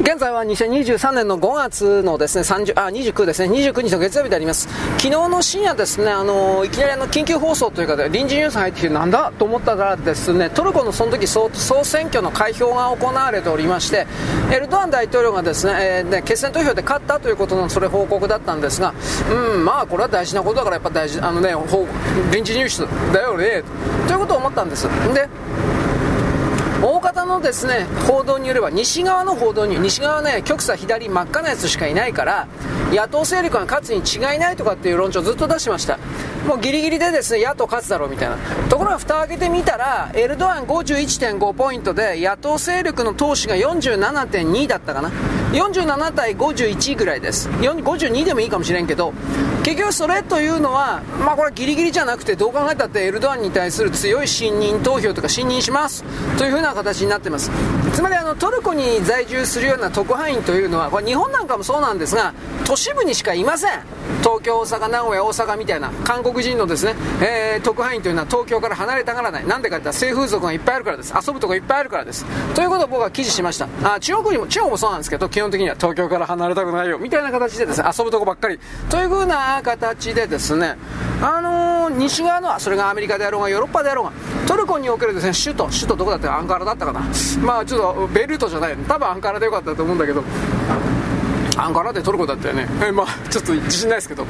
現在は2023年の5月のですね、30あ29ですね、29日の月曜日であります。昨日の深夜ですね、あのいきなりあの緊急放送というかで臨時ニュース入ってきてなんだと思ったらですね、トルコのその時総総選挙の開票が行われておりまして、エルドアン大統領がですね、えー、ね決選投票で勝ったということのそれ報告だったんですが、うん、まあこれは大事なことだからやっぱ大事、あのね、臨時ニュースだよね、ということを思ったんです。で大方のですね報道によれば西側の報道に西側ね極左左真っ赤なやつしかいないから野党勢力が勝つに違いないとかっていう論調をずっと出してました。もうギリギリでですね野党勝つだろうみたいな。ところが蓋を開けてみたらエルドアン51.5ポイントで野党勢力の党首が47.2だったかな。47対51ぐらいです。52でもいいかもしれんけど結局それというのはまあこれギリギリじゃなくてどう考えたってエルドアンに対する強い信任投票とか信任しますというふうな形になってます。つまりあのトルコに在住するような特派員というのはこれ日本なんかもそうなんですが都市部にしかいません。東京大阪名古屋大阪みたいな韓国人のですね、えー、特派員というのは東京から離れたがらない。なんでかって言ったら性風俗がいっぱいあるからです。遊ぶとこいっぱいあるからです。ということを僕は記事しました。あ中国にも中国もそうなんですけど基本的には東京から離れたくないよ。みたいな形でですね遊ぶとこばっかり。というふうな形でですねあのー、西側のそれがアメリカであろうがヨーロッパであろうがトルコにおけるですね首都首都どこだってアンカラだったかな。まあちょっとベルトじゃない。多分アンカラでよかったと思うんだけど。アンカラでトルコだったよね、えまあ、ちょっと自信ないですけど、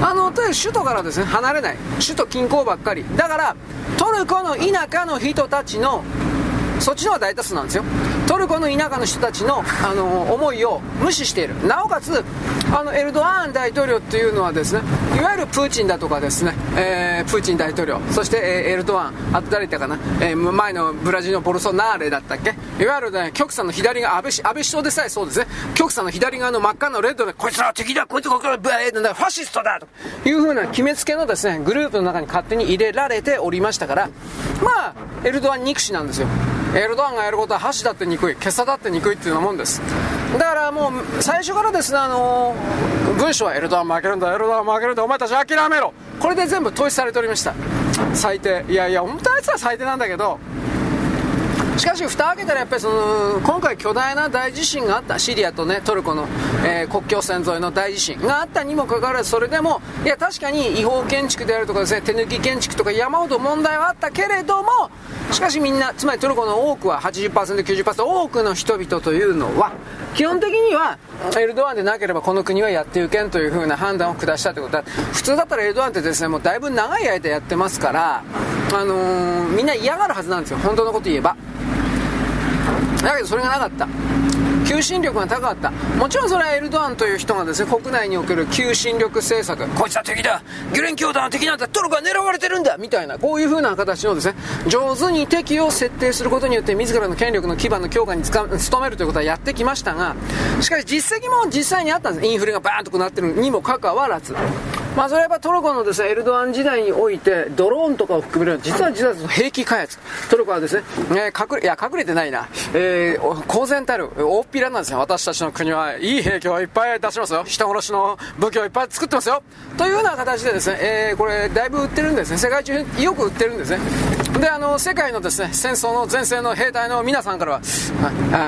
あのとにかく首都からですね離れない、首都近郊ばっかり、だからトルコの田舎の人たちのそっちの方が大多数なんですよ。トルコの田舎の人たちの、あの思いを無視している。なおかつあのエルドアン大統領っていうのはですねいわゆるプーチンだとかですね、えー、プーチン大統領。そして、えー、エルドアンあと誰言ったかな、えー、前のブラジルのボルソナーレだったっけ。いわゆる、ね、極左の左側安倍安倍首相でさえそうですね。極左の左側の真っ赤のレッドでこいつらは敵だこいつらはファシストだというふうな決めつけのですねグループの中に勝手に入れられておりましたからまあエルドアン憎しなんですよ。エルドアンがやることは箸だって憎い、今朝だって憎いっていうようなもんです。だからもう、最初からですね、あのー、文章はエルドアン負けるんだ、エルドアン負けるんだ、お前たち諦めろ。これで全部統一されておりました。最低。いやいや、本当あいつは最低なんだけど、しかし蓋を開けたらやっぱりその今回巨大な大地震があった。シリアとねトルコの、えー、国境線沿いの大地震があったにもかかわらずそれでもいや確かに違法建築であるとかですね手抜き建築とか山ほど問題はあったけれどもしかしみんなつまりトルコの多くは 80%90% 多くの人々というのは基本的にはエルドアンでなければこの国はやっていけんというふうな判断を下したということだ。普通だったらエルドアンってですね。もうだいぶ長い間やってますからあのー、みんな嫌がるはずなんですよ。本当のこと言えば。だけどそれがなかった。求心力が高かった。もちろんそれはエルドアンという人がですね国内における求心力政策。こいつは敵だ。ギュレン教団は敵なんだ。トルコは狙われてるんだ。みたいな。こういう風な形のですね上手に敵を設定することによって自らの権力の基盤の強化に努めるということはやってきましたがしかし実績も実際にあったんです。インフレがバーンとなってるにもかかわらず。まあそれはやっぱトルコのですねエルドアン時代においてドローンとかを含める実は実は兵器開発。トルコはですね、えー、隠れいや隠れてないな、えー、公然たる大っぴらなんですよ私たちの国はいい兵器をいっぱい出しますよ。人殺しの武器をいっぱい作ってますよ。というような形でですね、えー、これだいぶ売ってるんですね。世界中によく売ってるんですね。であの世界のですね戦争の前線の兵隊の皆さんからは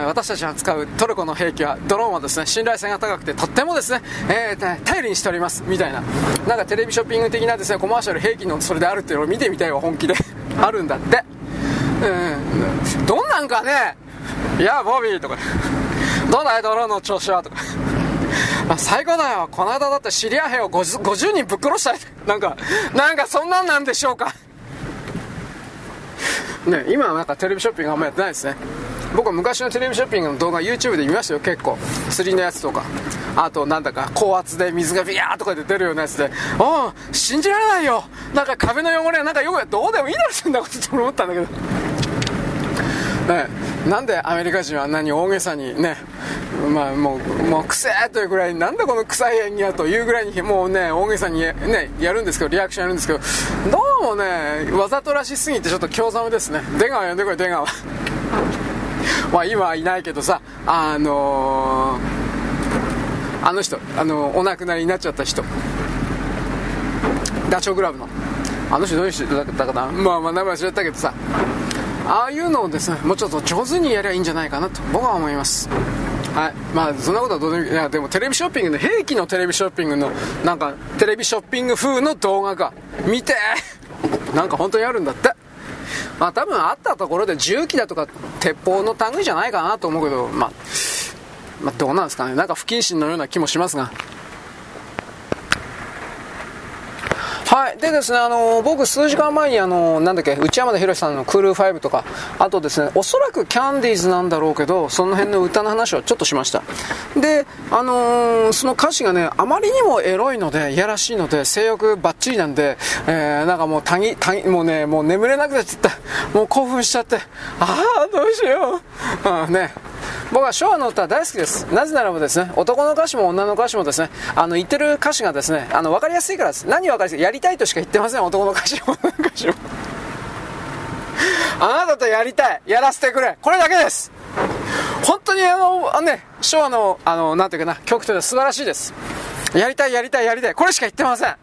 私たちが使うトルコの兵器はドローンはですね信頼性が高くてとってもですね、えー、頼りにしております。みたいな。なんかテレビショッピング的なですねコマーシャル兵器のそれであるっていうのを見てみたいわ本気で。あるんだって。うん。どんなんかね。いやボビーとか。どうだいドローンの調子はとか。あ最高だよこの間だってシリア兵を 50, 50人ぶっ殺したい なんかなんかそんなんなんでしょうか。ね今はなんかテレビショッピングあんまやってないですね。僕は昔のテレビショッピングの動画 YouTube で見ましたよ結構。釣りのやつとか。あとなんだか高圧で水がビヤーとかで出るようなやつで。ああ信じられないよ。なんか壁の汚れなんかよくどうでもいいだろそんなことって思ったんだけど。ねなんでアメリカ人はあんなに大げさにねまあもう、もう、くせえというぐらい、なんだこの臭い演技やというぐらいに、もうね、大げさにね、やるんですけど、リアクションやるんですけど、どうもね、わざとらしすぎてちょっと興ざめですね。出川呼んでこい、出川。まあ今はいないけどさ、あのー、あの人、あの、お亡くなりになっちゃった人。ダチョウ倶楽部の。あの人どういう人だったかなまあまあ名前忘れたけどさ、ああいうのをですね、もうちょっと上手にやりゃいいんじゃないかなと僕は思います。はい。まあそんなことはどうでもいやでもテレビショッピングの兵器のテレビショッピングのなんかテレビショッピング風の動画が見て。なんか本当にあるんだって。まあ多分あったところで銃器だとか鉄砲の類じゃないかなと思うけどまあまあ、どうなんですかね。なんか不謹慎のような気もしますが。はい。でですね、あの、僕数時間前にあの、なんだっけ、内山田博さんのクール5とか、あとですね、おそらくキャンディーズなんだろうけど、その辺の歌の話をちょっとしました。で、あのー、その歌詞がね、あまりにもエロいので、いやらしいので、性欲バッチリなんで、えー、なんかもう、たぎ、たぎ、もうね、もう眠れなくなっちゃった。もう興奮しちゃって、ああ、どうしよう。うん、ね。僕は昭和の歌大好きです。なぜならばですね、男の歌詞も女の歌詞もですね、あの、言ってる歌詞がですね、あの、わかりやすいからです。何わかりやすいやりたいとしか言ってません、男の歌詞も女の歌詞も。あなたとやりたい。やらせてくれ。これだけです。本当にあの、あのね、昭和の、あの、なんていうかな、曲というのは素晴らしいです。やりたい、やりたい、やりたい。これしか言ってません。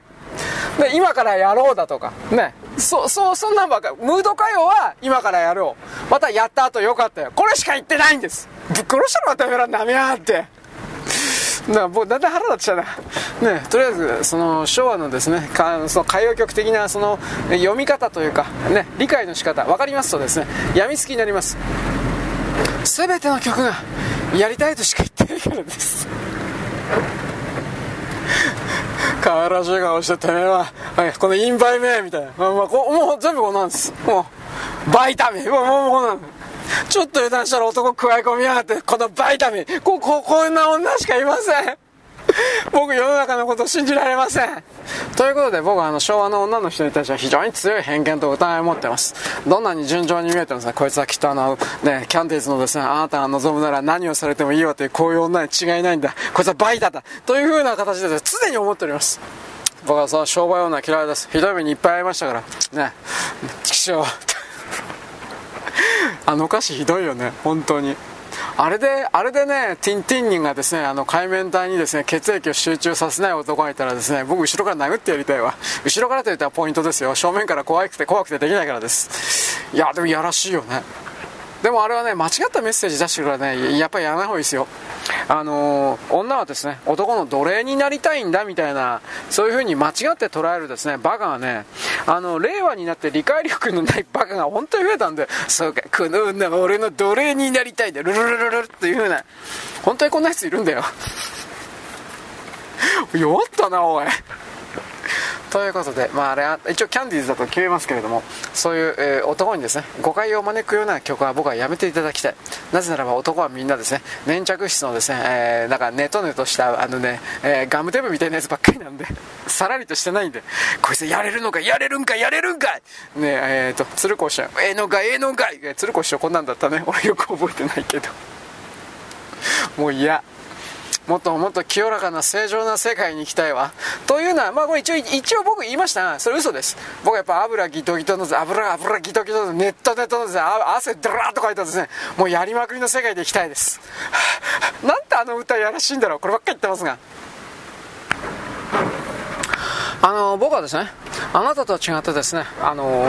で、今からやろうだとか、ね。そ、そう、そんなんばっかムード歌謡は今からやろう。またやった後よかったよ。これしか言ってないんです。ぶっ殺したのはダメらダメやって。なもうだんだん腹立っちゃうな、ね、とりあえずその昭和のですねかその歌謡曲的なその読み方というか、ね、理解の仕方分かりますとですねやみつきになります全ての曲がやりたいとしか言ってないからです可愛らしい顔しててめえは、い、このインバイ名みたいな、まあ、まあ、もう全部こんなんです。もうバイタミ。ンもうもうこんなん。ちょっと油断したら男加え込みやがって、このバイタミ。ン。こ、こ、こんな女しかいません。僕世の中のことを信じられません。ということで僕はあの昭和の女の人に対しては非常に強い偏見と疑いを持ってます。どんなに順調に見えてもですね、こいつはきっとあの、ね、キャンディーズのですね、あなたが望むなら何をされてもいいわというこういう女に違いないんだ。こいつはバイだだ。という風な形で常に思っております。僕はその商売女嫌いです。ひどい目にいっぱい会いましたから。ね。畜生。あの歌詞ひどいよね本当にあれで、あれでね、ティンティン人がですね、あの、海面体にですね、血液を集中させない男がいたらですね、僕後ろから殴ってやりたいわ。後ろからと言ったらポイントですよ。正面から怖くて怖くてできないからです。いや、でもやらしいよね。でもあれはね、間違ったメッセージ出してくるからね、やっぱりやらない方がいいですよ。あのー、女はですね、男の奴隷になりたいんだみたいな、そういう風に間違って捉えるですね、バカがね、あの、令和になって理解力のない バカが本当に増えたんで、そうか、この女は俺の奴隷になりたいんだ、ルルルルルっていう風な、本当にこんなやついるんだよ。弱ったな、おい。ということで、まあ、あれは一応キャンディーズだと決めますけれどもそういう、えー、男にですね誤解を招くような曲は僕はやめていただきたい。なぜならば男はみんなですね粘着質のですね、えー、なんかネトネトしたあのね、えー、ガムテープみたいなやつばっかりなんでさらりとしてないんでこいつやれるのかやれるんかやれるんかねえーと鶴子師匠ええー、のかええー、のかい!鶴子師匠こんなんだったね。俺よく覚えてないけど。もう嫌。もっともっと清らかな正常な世界に行きたいわ。というのは、まあこれ一応、一応僕言いましたが、それ嘘です。僕やっぱ油ギトギトの、油油ギトギトの、ネットネットのですね、汗ドラーっとかいたですね、もうやりまくりの世界で行きたいです。なんてあの歌やらしいんだろう。こればっかり言ってますが。あの僕はですねあなたとは違ってですねあの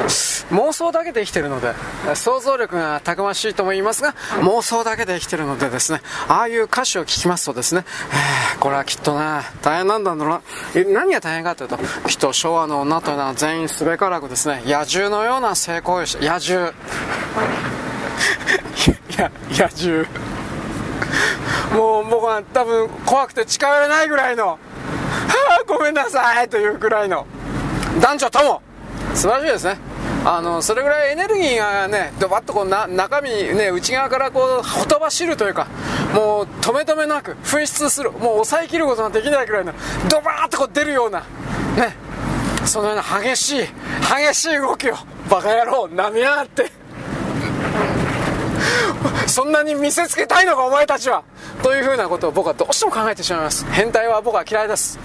妄想だけで生きてるので想像力がたくましいとも言いますが妄想だけで生きてるのでですねああいう歌詞を聞きますとですね、えー、これはきっとな大変なんだろうな。何が大変かというときっと昭和の女というのは全員すべからくですね野獣のような成功をして野獣。や野獣。もう僕は多分怖くて近寄れないぐらいのはあごめんなさいというくらいの。男女とも。素晴らしいですね。あのそれぐらいエネルギーがねドバッとこうな中身ね内側からこうほとばしるというかもう止め止めなく噴出する。もう抑えきることができないくらいのドバーッとこう出るようなね。そのような激しい激しい動きをバカ野郎なめやがって。そんなに見せつけたいのかお前たちは。というふうなことを僕はどうしても考えてしまいます。変態は僕は嫌いです。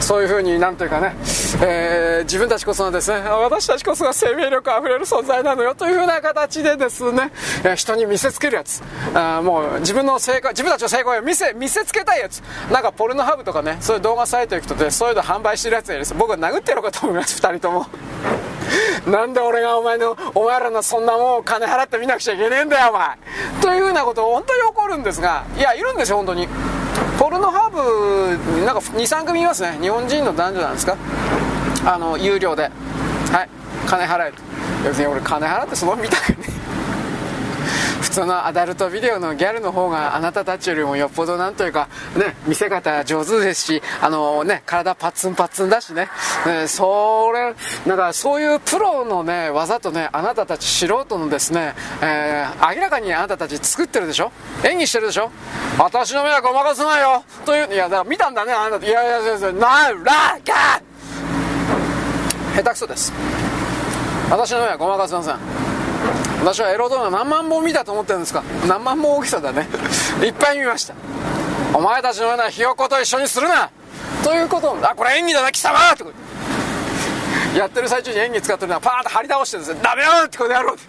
そういうふうになんというかね、えー、自分たちこそがですね私たちこそが生命力あふれる存在なのよ。というふうな形でですね、えー、人に見せつけるやつ。あもう自分の成功自分たちの成功を見せ見せつけたいやつ。なんかポルノハブとかねそういう動画サイト行くとでそういうの販売してるやつやです僕は殴ってやろうかと思います。2人とも。なんで俺がお前の、お前らのそんなもんを金払って見なくちゃいけねえんだよ、前。というふうなこと本当に怒るんですが、いや、いるんですよ、本当に。ポルノハーブ、なんか2、3組いますね。日本人の男女なんですか？あの、有料で。はい。金払えと。別に俺金払ってその見たくね普通のアダルトビデオのギャルの方があなたたちよりもよっぽどなんというか、ね、見せ方上手ですし、あのね、体パッツンパッツンだしね、ねそれ、なんかそういうプロのね、技とね、あなたたち素人のですね、えー、明らかにあなたたち作ってるでしょ？演技してるでしょ？私の目はごまかさなよ！という、いや、だから見たんだね、あなた、いやいや、先生、ならか下手くそです。私の目はごまかせません。私はエロ動画何万本見たと思ってるんですか？何万本大きさだね。いっぱい見ました。お前たちのようなひよこと一緒にするな。ということあこれ演技だな貴様ってやってる最中に演技使ってるのはパーンと張り倒してですねダメよってことやろうって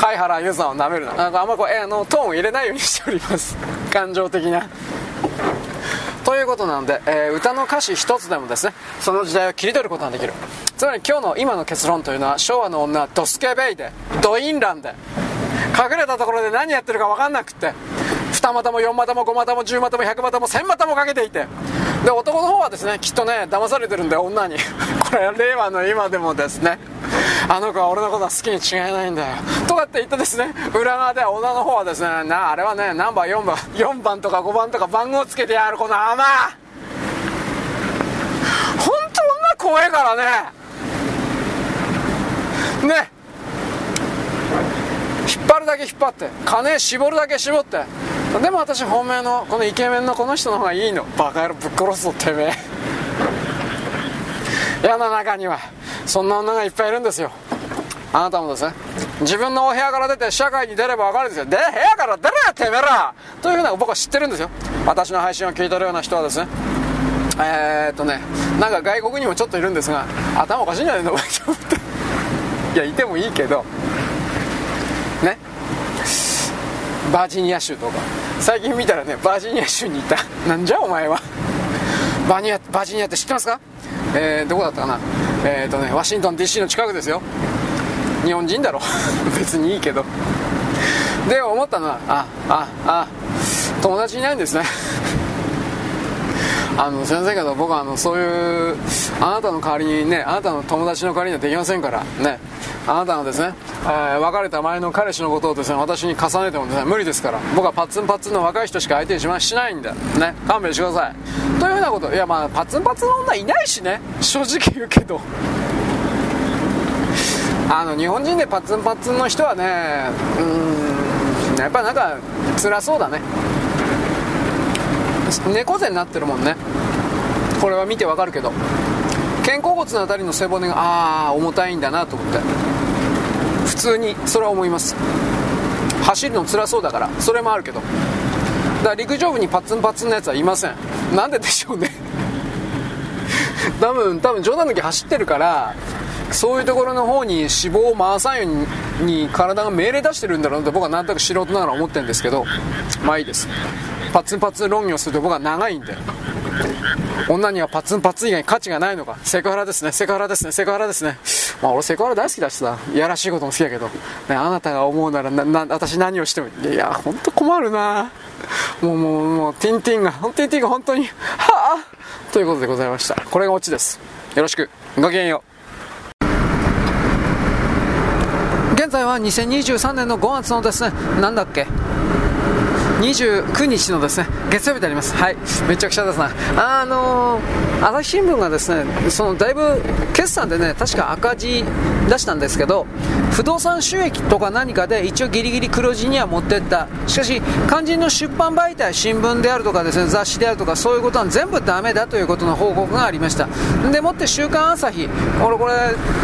貝原優さんをなめるななんかあんまこう、えあのトーンを入れないようにしております。感情的な。ということなんで、えー、歌の歌詞一つでもですねその時代を切り取ることができる。つまり今日の今の結論というのは昭和の女はドスケベイでドインランで隠れたところで何やってるか分かんなくって2股も4股も5股も10股も100股も1000股もかけていて。で男の方はですねきっとね騙されてるんで女に。これ令和の今でもですね。あの子は俺のことは好きに違いないんだよ。とかって言ってですね裏側で女の方はですねなあれはねナンバー4番4番とか5番とか番号つけてやるこの甘本当女怖いからね。ね。引っ張るだけ引っ張って金絞るだけ絞ってでも私本命のこのイケメンのこの人の方がいいの。バカ野郎ぶっ殺すぞてめえ。世の中には。そんな女がいっぱいいるんですよ。あなたもですね。自分のお部屋から出て社会に出れば分かるんですよ。で部屋から出ろよてめえら。というふうな僕は知ってるんですよ。私の配信を聞いてるような人はですね。えー、っとねなんか外国にもちょっといるんですが頭おかしいんじゃないの？いやいてもいいけどねバージニア州とか。最近見たらねバージニア州にいた。なんじゃお前は。バニアバージニアって知ってますか？えー、どこだったかな？えっ、ー、とねワシントン DC の近くですよ。日本人だろ。別にいいけど。で思ったのはあああ友達いないんですね。あのすいませんけど僕はあのそういうあなたの代わりにねあなたの友達の代わりにはできませんからね。あなたのですね、えー、別れた前の彼氏のことをですね私に重ねてもですね無理ですから僕はパッツンパッツンの若い人しか相手にしましないんでね。勘弁してください。というようなこと。いやまあパッツンパッツンの女いないしね。正直言うけど。あの日本人でパッツンパッツンの人はねうんやっぱなんか辛そうだね。猫背になってるもんね。これは見てわかるけど。肩甲骨の辺りの背骨がああ重たいんだなと思って。普通にそれは思います。走るの辛そうだから。それもあるけど。だから陸上部にパツンパツンのやつはいません。なんででしょうね。多分多分冗談抜き走ってるからそういうところの方に脂肪を回さんように体が命令出してるんだろうって僕はなんとなく素人ながら思ってるんですけど。まあいいです。パツンパツン論議をすると僕は長いんで。女にはパツンパツン以外に価値がないのか。セクハラですね。セクハラですね。セクハラですね。まあ俺セクハラ大好きだしさ。いやらしいことも好きだけど、ね、あなたが思うならなな私何をしてもいや本当困るな。もうもうもうティンティンがティンティンが本当にはあ？ということでございました。これがオチです。よろしく。ごきげんよう。現在は2023年の5月のです。ねなんだっけ？29日のですね月曜日であります、はい、めちゃくちゃですね、あのー、朝日新聞がですねそのだいぶ決算でね確か赤字出したんですけど、不動産収益とか何かで一応ギリギリ黒字には持ってった、しかし、肝心の出版媒体、新聞であるとかですね雑誌であるとか、そういうことは全部ダメだということの報告がありました。でもって週刊朝日、俺これ、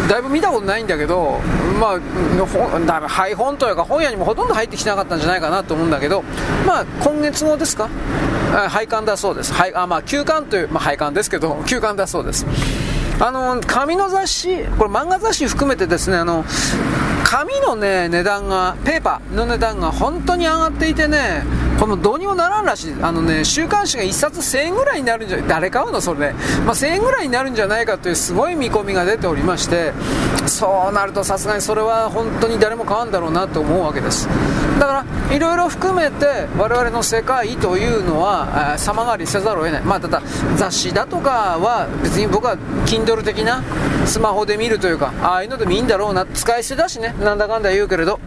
だいぶ見たことないんだけど、まあ、だ配本というか本屋にもほとんど入ってきてなかったんじゃないかなと思うんだけど、まあ、今月号ですか？廃刊だそうです。はい、あまあ、休刊という、まあ、廃刊ですけど、休刊だそうです。あの、紙の雑誌、これ漫画雑誌含めてですね、あの、紙のね、値段が、ペーパーの値段が本当に上がっていてね、このどうにもならんらしい。あのね、週刊誌が1冊1000円ぐらいになるんじゃ、誰買うのそれで、まあ、1000円ぐらいになるんじゃないかというすごい見込みが出ておりまして、そうなるとさすがにそれは本当に誰も買わんだろうなと思うわけです。だから、いろいろ含めて我々の世界というのは、様変わりせざるを得ない。まあ、ただ、雑誌だとかは別に僕は Kindle 的なスマホで見るというか、ああいうのでもいいんだろうな、使い捨てだしね、なんだかんだ言うけれど、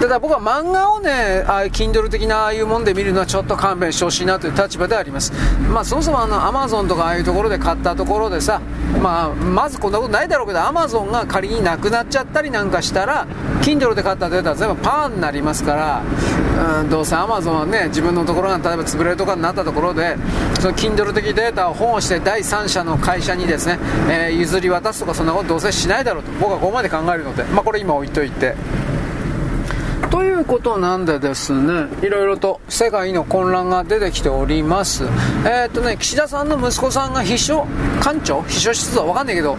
ただ僕は漫画をね、ああいう Kindle 的なああいうもんで見るのはちょっと勘弁してほしいなという立場であります。まあそもそもあの Amazon とかああいうところで買ったところでさ、まあまずこんなことないだろうけど Amazon が仮になくなっちゃったりなんかしたら、Kindle で買ったデータは全部パーになりますから、うん、どうせ Amazon はね、自分のところが例えば潰れるとかになったところで、その Kindle 的データを本をして第三者の会社にですね、えー、譲り渡すとかそんなことどうせしないだろうと僕はここまで考えるので、まあこれ今置いといて。ということなんでですね、いろいろと世界の混乱が出てきております。えー、っとね、岸田さんの息子さんが秘書官庁秘書室はわかんないけど、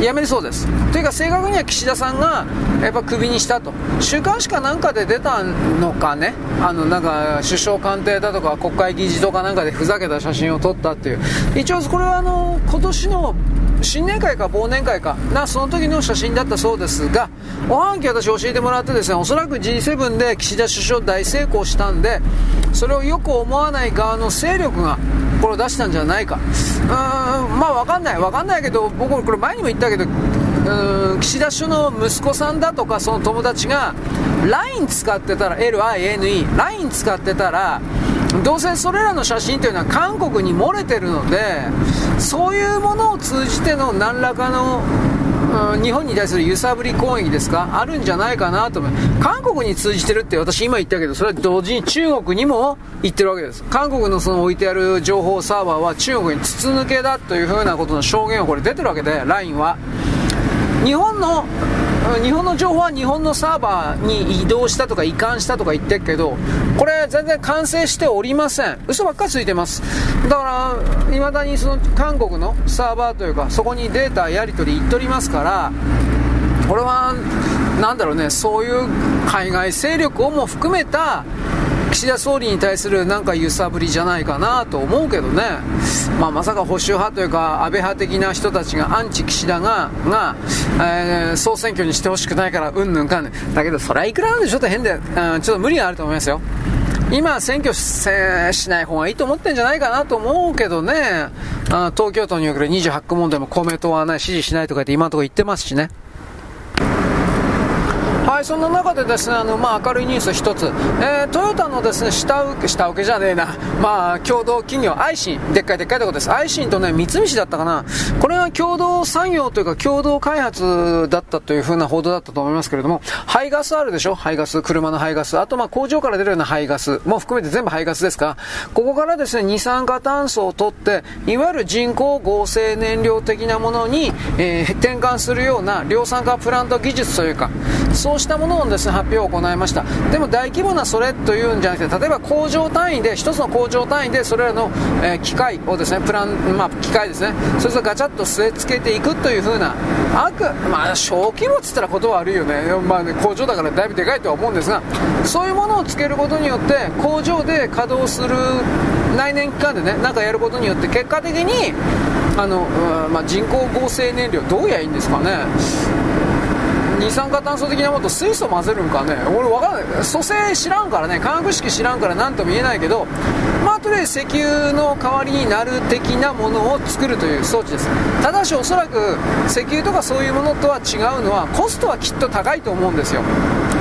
辞めるそうです。というか正確には岸田さんがやっぱクビにしたと。週刊誌かなんかで出たのかね、あのなんか首相官邸だとか国会議事堂かなんかでふざけた写真を撮ったっていう。一応これはあの、今年の新年会か忘年会か。なその時の写真だったそうですがおはんき私教えてもらってですねおそらく G7 で岸田首相大成功したんでそれをよく思わない側の勢力がこれを出したんじゃないか。うーんまあ分かんない。分かんないけど僕これ前にも言ったけどうん岸田首相の息子さんだとかその友達が LINE 使ってたら LINE LINE 使ってたらどうせそれらの写真というのは韓国に漏れてるのでそういうものを通じての何らかの日本に対する揺さぶり攻撃ですか？あるんじゃないかなと思う。韓国に通じてるって私今言ったけど、それは同時に中国にも言ってるわけです。韓国のその置いてある情報サーバーは中国に筒抜けだというふうなことの証言をこれ出てるわけで、LINE は。日本の日本の情報は日本のサーバーに移動したとか移管したとか言ってるけど、これ全然完成しておりません。嘘ばっかりついてます。だから、未だにその韓国のサーバーというか、そこにデータやり取り行っとりますから、これは、なんだろうね、そういう海外勢力をも含めた、岸田総理に対するなんか揺さぶりじゃないかなと思うけどね、まあ、まさか保守派というか安倍派的な人たちがアンチ岸田がが、えー、総選挙にしてほしくないからうんぬんかんねん。だけどそれはいくらなんでちょっと変で、うん、ちょっと無理があると思いますよ。今、選挙しない方がいいと思ってんじゃないかなと思うけどね、あ東京都における28区問題も公明党は、ね、支持しないとかって今のところ言ってますしね。い、そんな中でですね、あの、まあ、明るいニュース一つ、えー、トヨタのですね、下請け、下請けじゃねえな、まあ、共同企業、アイシン、でっかいでっかいとこです。アイシンとね、三菱だったかな。これが共同産業というか、共同開発だったというふうな報道だったと思いますけれども、排ガスあるでしょ？排ガス、車の排ガス。あと、まあ、工場から出るような排ガス。も含めて全部排ガスですか？ここからですね、二酸化炭素を取って、いわゆる人工合成燃料的なものに、えー、転換するような量産化プラント技術というか、そうしたものをですね、発表を行いました。でも大規模なそれというんじゃなくて、例えば工場単位で、一つの工場単位でそれらの、え、機械をですね、プラン、まあ、機械ですね、それとガチャッと据え付けていくという風な、あく、まあ、小規模っつったらことは悪いよね。まあね、工場だからだいぶでかいとは思うんですが、そういうものをつけることによって、工場で稼働する内燃機関でね、なんかやることによって、結果的に、あの、まあ、人工合成燃料、どうやいいんですかね。二酸化炭素的なものと水素混ぜるんかね。俺分かんない。蘇生知らんからね。化学式知らんから何とも言えないけどまあとりあえず石油の代わりになる的なものを作るという装置です。ただしおそらく石油とかそういうものとは違うのはコストはきっと高いと思うんですよ。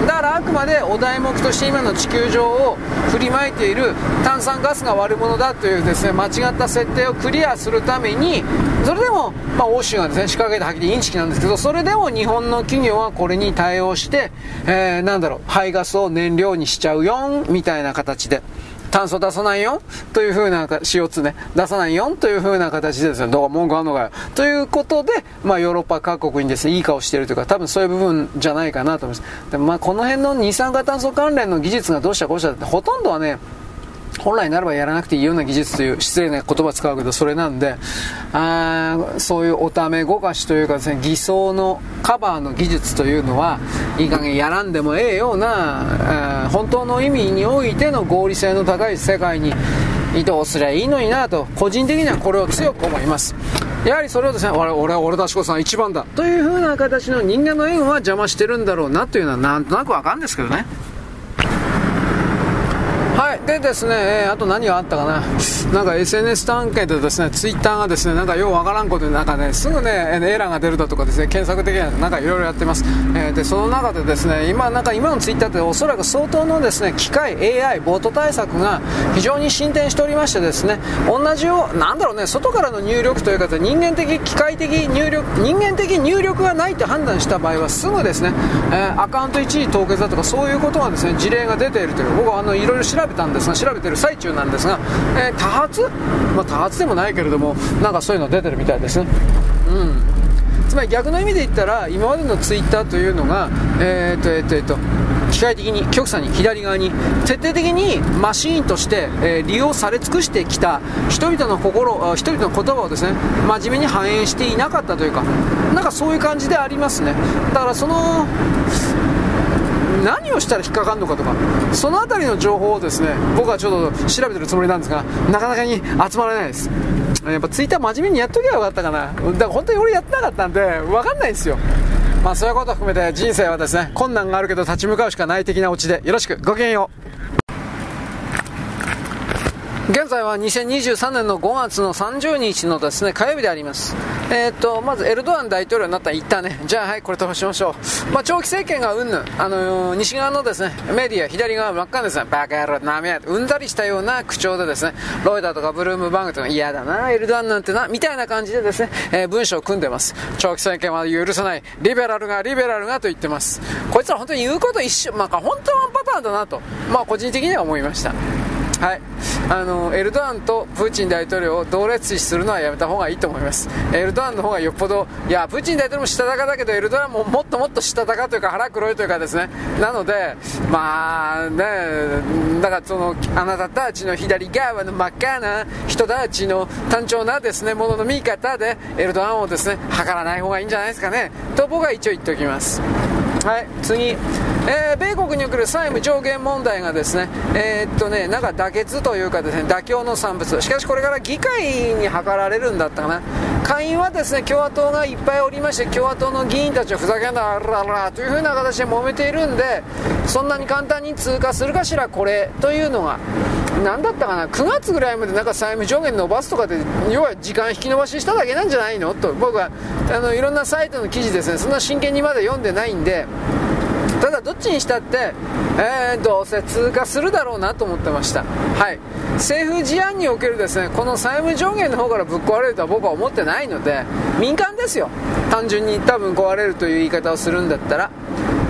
だからあくまでお題目として今の地球上を振りまいている炭酸ガスが悪者だというですね間違った設定をクリアするためにそれでも、まあ、欧州がですね仕掛けたはっきりインチキなんですけどそれでも日本の企業はこれに対応して、えー、なんだろう排ガスを燃料にしちゃうよみたいな形で。炭素出さないよ？というふうな、CO2 ね、出さないよ？というふうな形でですね、どうか文句あんのかよ。ということで、まあヨーロッパ各国にですね、いい顔してるというか、多分そういう部分じゃないかなと思います。でもまあこの辺の二酸化炭素関連の技術がどうしたこうしたって、ほとんどはね、本来ならばやらなくていいような技術という失礼な言葉使うけどそれなんであそういうおためごかしというかですね偽装のカバーの技術というのはいい加減やらんでもええような本当の意味においての合理性の高い世界に移動すりゃいいのになと個人的にはこれを強く思います。やはりそれをですね俺俺は俺たちこそ一番だという風な形の人間の縁は邪魔してるんだろうなというのはなんとなくわかるんですけどね、でですね、えー、あと何があったかな、なんか SNS アンケートでですね、ツイッターがですね、なんかようわからんことで、なんかね、すぐね、エラーが出るだとかですね、検索的にはなんかいろいろやってます。えー、で、その中でですね、今、なんか今のツイッターっておそらく相当のですね、機械、AI、ボート対策が非常に進展しておりましてですね、同じよう、なんだろうね、外からの入力というか、人間的、機械的入力、人間的入力がないと判断した場合は、すぐですね、えー、アカウント一時凍結だとか、そういうことがですね、事例が出ているという、僕はあの、いろいろ調べたんですが調べてる最中なんですが、えー、多発、まあ、多発でもないけれどもなんかそういうの出てるみたいですね。うん。つまり逆の意味で言ったら今までのツイッターというのがえー、っとえー、とえー、と機械的に極左に左側に徹底的にマシーンとして、えー、利用され尽くしてきた人々の心人々の言葉をですね真面目に反映していなかったというかなんかそういう感じでありますね。だからその何をしたら引っかかるのかとかその辺りの情報をですね僕はちょっと調べてるつもりなんですがなかなかに集まらないです。やっぱ twitter 真面目にやっときゃよかったかな。だから本当に俺やってなかったんで分かんないんですよ。まあそういうことを含めて人生はですね困難があるけど立ち向かうしかない的なオチでよろしく。ごきげんよう。現在は2023年の5月の30日のですね火曜日であります。えー、っと、まずエルドアン大統領になったら一旦ね、じゃあはい、これ飛ばしましょう。まあ、長期政権がうんぬん、あの、西側のですね、メディア、左側真っ赤ですね、バカ野郎、なめや、うんざりしたような口調でですね、ロイダーとかブルームバングとか嫌だな、エルドアンなんてな、みたいな感じでですね、えー、文章を組んでます。長期政権は許さない、リベラルが、リベラルがと言ってます。こいつら本当に言うこと一緒、まあ、本当はワンパターンだなと、まあ、個人的には思いました。はい、あのエルドアンとプーチン大統領を同列視するのはやめた方がいいと思います、エルドアンの方がよっぽど、いや、プーチン大統領もしたたかだけど、エルドアンももっともっとしたたかというか、腹黒いというかですね、なので、まあね、だからその、あなたたちの左側の真っ赤な人たちの単調なですね、ものの見方で、エルドアンをですね、測らない方がいいんじゃないですかね、と僕は一応言っておきます。はい、次。えー、米国における債務上限問題がですね、えー、っとね、なんか妥結というかですね、妥協の産物。しかしこれから議会に諮られるんだったかな。下院はですね、共和党がいっぱいおりまして、共和党の議員たちはふざけんなあ、ららというふうな形で揉めているんで、そんなに簡単に通過するかしら、これ、というのが。何だったかな？9月ぐらいまでなんか債務上限伸ばすとかで要は時間引き延ばししただけなんじゃないの？と僕はあのいろんなサイトの記事ですね。そんな真剣にまだ読んでないんでただどっちにしたって、えー、どうせ通過するだろうなと思ってました。はい。政府事案におけるですねこの債務上限の方からぶっ壊れるとは僕は思ってないので民間ですよ。単純に多分壊れるという言い方をするんだったら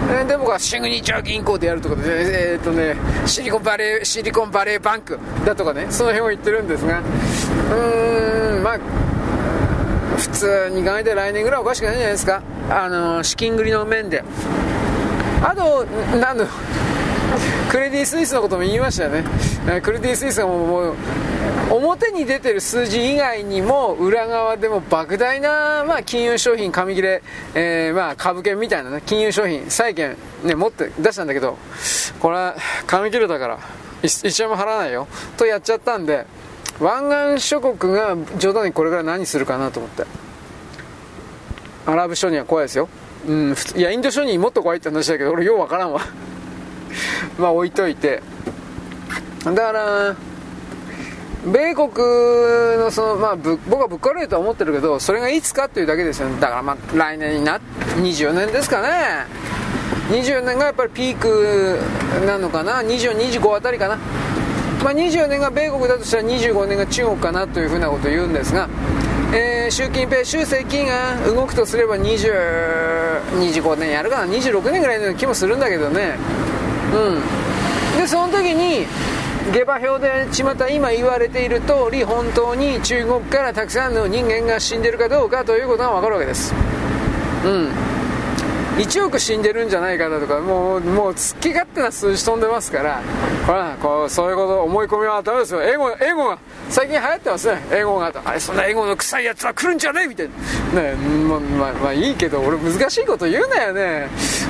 えー、で僕はシグニチャー銀行でやるとかで、えー、っとね、シリコンバレーシリコンバレーバンクだとかねその辺を言ってるんですがうーんまあ普通に考えて来年ぐらいおかしくないんじゃないですか。あの資金繰りの面で。あと、なんの、クレディ・スイスのことも言いましたよね。クレディ・スイスがもう、表に出てる数字以外にも、裏側でも莫大な、まあ、金融商品、紙切れ、えー、まあ、株券みたいなね、金融商品、債券、ね、持って出したんだけど、これは紙切れだから、一円も払わないよ、とやっちゃったんで、湾岸諸国が冗談にこれから何するかなと思って。アラブ諸には怖いですよ。うん、いや、インド諸人もっと怖いって話だけど、俺ようわからんわ。まあ置いといて。だから、米国のその、まあ、僕はぶっ壊れるとは思ってるけど、それがいつかっていうだけですよね。だからまあ、来年にな、24年ですかね。24年がやっぱりピークなのかな。24、25あたりかな。まあ、24年が米国だとしたら25年が中国かなというふうなことを言うんですが、えー、習近平、習政権が動くとすれば20 25年やるかな、26年ぐらいの気もするんだけどね、うん、でその時に下馬評でちまた今言われている通り本当に中国からたくさんの人間が死んでるかどうかということが分かるわけです、うん、1億死んでるんじゃないかだとかもうもう好き勝手な数字飛んでますからほらこうそういうこと思い込みはダメですよ。英語英語が最近流行ってますね。英語があれそんな英語の臭いやつは来るんじゃねえみたいな。ねままあ、まあいいけど俺難しいこと言うなよね。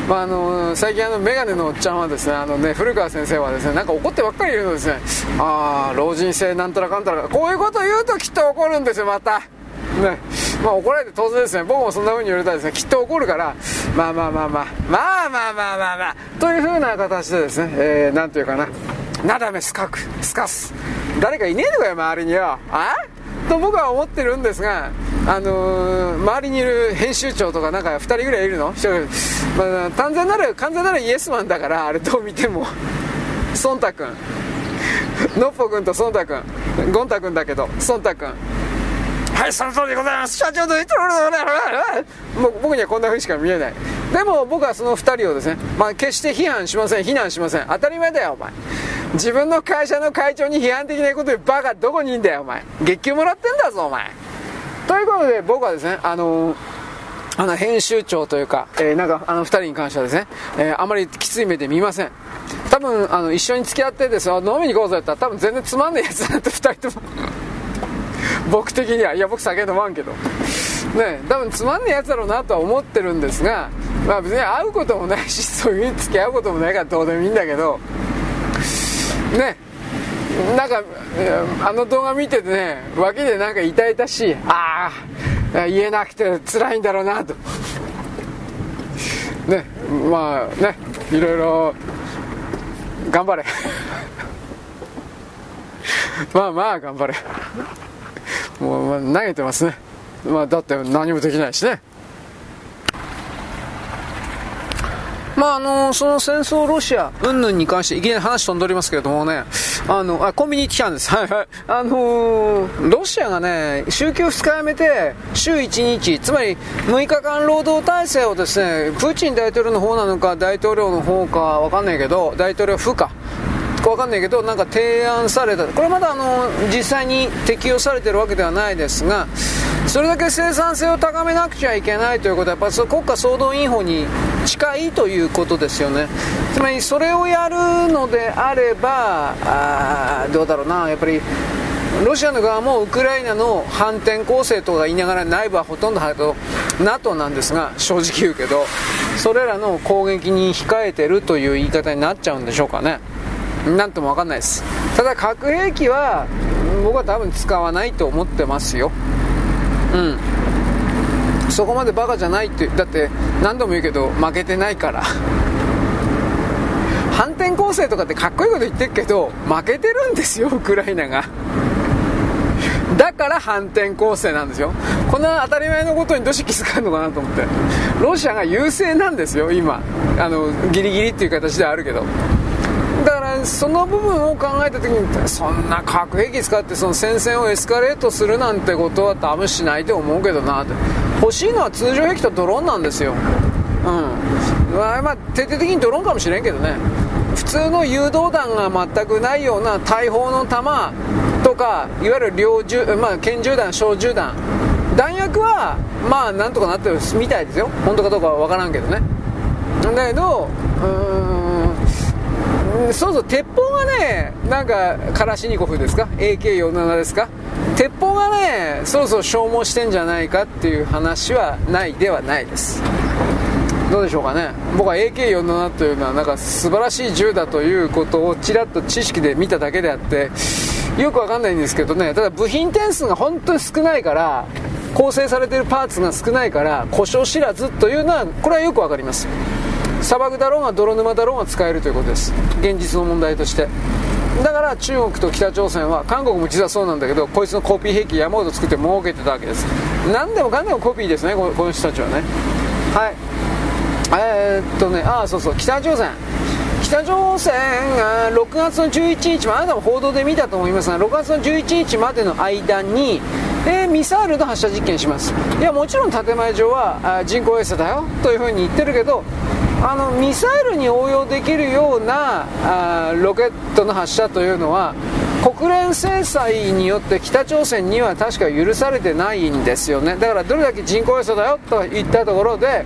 まああの最近あのメガネのおっちゃんはですねあのね古川先生はですねなんか怒ってばっかり言うのですね。ああ老人性なんたらかんたらこういうこと言うときっと怒るんですよまた。ね、まあ怒られて当然ですね、僕もそんな風に言われたらですね、きっと怒るから、まあまあまあまあ、まあまあまあまあまあ、という風な形でですね、えー、なんというかな、なだめすかく、すかす。誰かいねえのかよ、周りには。あ？と僕は思ってるんですが、あのー、周りにいる編集長とかなんか2人ぐらいいるの、まあ、完全なる完全なるイエスマンだからあれどう見ても。孫太君。のっぽ君と孫太君。ゴン太君だけど孫太君。はいその通りでございます。社長の言ってるも僕にはこんな風にしか見えない。でも僕はその2人をですね、まあ、決して批判しません。非難しません。当たり前だよお前。自分の会社の会長に批判的なことでバカどこにいんだよお前。月給もらってんだぞお前。ということで僕はですねあのーあの編集長というか、えー、なんかあの2人に関してはですね、えー、あまりきつい目で見ません。多分あの一緒に付き合ってです飲みに行こうぜって言ったら多分全然つまんねえやつだって2人とも。僕的には。いや僕酒飲まんけど。ね多分つまんねえやつだろうなとは思ってるんですがまあ別に会うこともないし そういう付き合うこともないからどうでもいいんだけど。ねなんかあの動画見ててね脇でなんか痛々しいああ言えなくて辛いんだろうなと。ねまあねいろいろ頑張れ。まあまあ頑張れ。もう、投げてますね。まあだって何もできないしね。まああのその戦争ロシア云々に関していきなり話飛んでおりますけれどもね。あのあコンビニ行ってきたんです。はいはい。あのー、ロシアがね週休2日やめて週1日つまり6日間労働体制をですねプーチン大統領の方なのか大統領の方かわかんないけど大統領府か。わかんないけどなんか提案された。これまだあの実際に適用されてるわけではないですがそれだけ生産性を高めなくちゃいけないということはやっぱそ国家総動員法に近いということですよね。つまりそれをやるのであればあどうだろうな。やっぱりロシアの側もウクライナの反転攻勢とか言いながら内部はほとんど NATO なんですが正直言うけどそれらの攻撃に控えてるという言い方になっちゃうんでしょうかね。なんとも分かんないです。ただ核兵器は僕は多分使わないと思ってますよ。うん。そこまでバカじゃないってだって何度も言うけど負けてないから。反転攻勢とかってかっこいいこと言ってるけど負けてるんですよウクライナが。だから反転攻勢なんですよ。こんな当たり前のことにどうして気づかんのかなと思って。ロシアが優勢なんですよ今。あのギリギリっていう形ではあるけど。だからその部分を考えた時にそんな核兵器使ってその戦線をエスカレートするなんてことは多分しないと思うけどなって欲しいのは通常兵器とドローンなんですよ。うん。まあ、まあ、徹底的にドローンかもしれんけどね。普通の誘導弾が全くないような大砲の弾とかいわゆる猟銃、まあ、拳銃弾小銃弾。弾薬はまあなんとかなってるみたいですよ。本当かどうかは分からんけどね。だけどうーんそうそう鉄砲がねなんかカラシニコフですか？AK47 ですか？鉄砲がねそろそろ消耗してんじゃないかっていう話はないではないです。どうでしょうかね？僕は AK47 というのはなんか素晴らしい銃だということをちらっと知識で見ただけであってよくわかんないんですけどね。ただ部品点数が本当に少ないから構成されてるパーツが少ないから故障知らずというのはこれはよくわかります。砂漠だろうが泥沼だろうが使えるということです。現実の問題として。だから中国と北朝鮮は韓国も実はそうなんだけどこいつのコピー兵器山ほど作って儲けてたわけです。何でもかんでもコピーですねこの人たちはね。はい。えー、っとねああそうそう北朝鮮。北朝鮮が6月の11日あなたも報道で見たと思いますが6月の11日までの間にえ、ミサイルの発射実験します。いやもちろん建前上は人工衛星だよというふうに言ってるけどあのミサイルに応用できるようなあロケットの発射というのは国連制裁によって北朝鮮には確か許されてないんですよね。だからどれだけ人工衛星だよと言ったところで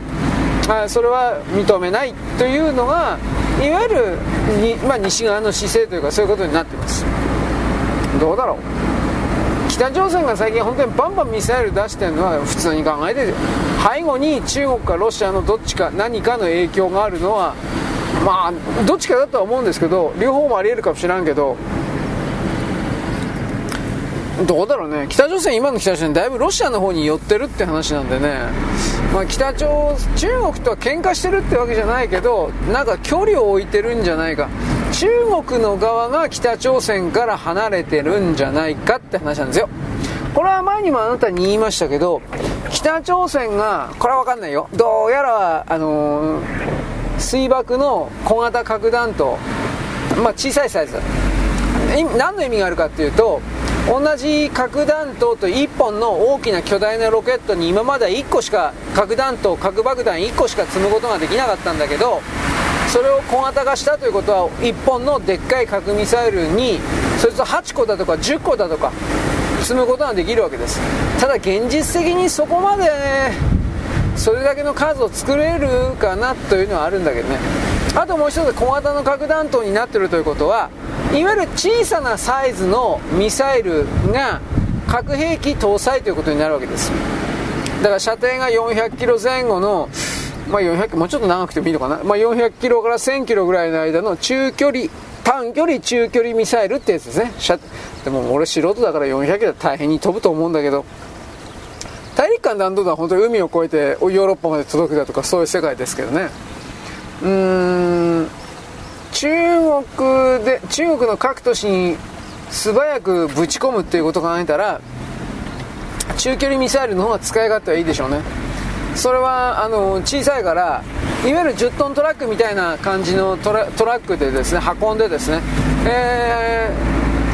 あそれは認めないというのがいわゆるに、まあ、西側の姿勢というかそういうことになってます。どうだろう？北朝鮮が最近本当にバンバンミサイル出してるのは普通に考えて背後に中国かロシアのどっちか何かの影響があるのはまあどっちかだとは思うんですけど両方もありえるかもしれんけどどうだろうね。北朝鮮今の北朝鮮だいぶロシアの方に寄ってるって話なんでね、まあ、北朝中国とは喧嘩してるってわけじゃないけどなんか距離を置いてるんじゃないか。中国の側が北朝鮮から離れてるんじゃないかって話なんですよ。これは前にもあなたに言いましたけど北朝鮮がこれは分かんないよ。どうやらあのー、水爆の小型核弾頭まあ小さいサイズ。何の意味があるかっていうと同じ核弾頭と1本の大きな巨大なロケットに今までは1個しか核弾頭核爆弾1個しか積むことができなかったんだけどそれを小型化したということは1本のでっかい核ミサイルにそれと8個だとか10個だとか積むことができるわけです。ただ現実的にそこまで、それだけの数を作れるかなというのはあるんだけどね。あともう一つ小型の核弾頭になってるということはいわゆる小さなサイズのミサイルが核兵器搭載ということになるわけです。だから射程が400キロ前後のまあ、400もうちょっと長くてもいいのかな、まあ、400キロから1000キロぐらいの間の中距離短距離中距離ミサイルってやつですね。でも俺素人だから400キロ大変に飛ぶと思うんだけど。大陸間弾道弾は本当に海を越えてヨーロッパまで届くだとかそういう世界ですけどね。うーん中国で中国の各都市に素早くぶち込むっていうことを考えたら中距離ミサイルの方が使い勝手はいいでしょうね。それはあの小さいからいわゆる10トントラックみたいな感じのトラックでですね運んでですね、え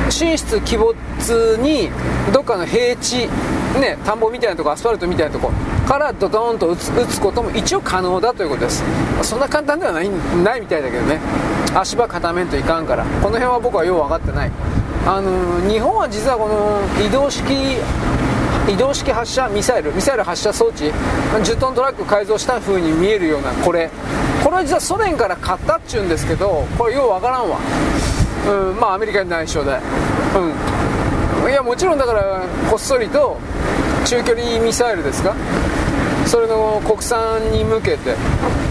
ー、進出鬼没にどっかの平地ね、田んぼみたいなとこアスファルトみたいなとこからドドーンと打つ打つことも一応可能だということです、そんな簡単ではないないみたいだけどね。足場固めんといかんから。この辺は僕はよう分かってない。あの日本は実はこの移動式移動式発射ミサイルミサイル発射装置10トントラック改造した風に見えるようなこれ。これは実はソ連から買ったっちゅうんですけどこれようわからんわ。うんまあアメリカに内緒で。うん。いやもちろんだからこっそりと中距離ミサイルですか？それの国産に向けて。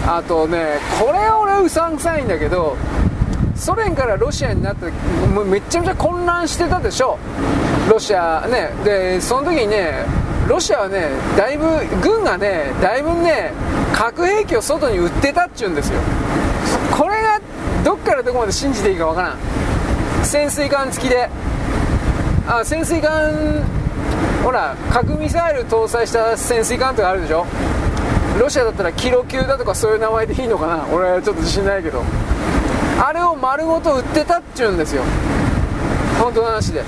あとねこれは俺うさんくさいんだけどソ連からロシアになった時もうめちゃめちゃ混乱してたでしょ。ロシアねでその時にねロシアはねだいぶ軍がねだいぶね核兵器を外に売ってたっちゅうんですよ。これがどっからどこまで信じていいかわからん。潜水艦付きで。あ潜水艦ほら核ミサイル搭載した潜水艦とかあるでしょ。ロシアだったらキロ級だとかそういう名前でいいのかな。俺はちょっと自信ないけど。あれを丸ごと売ってたっちゅうんですよ。本当の話で。で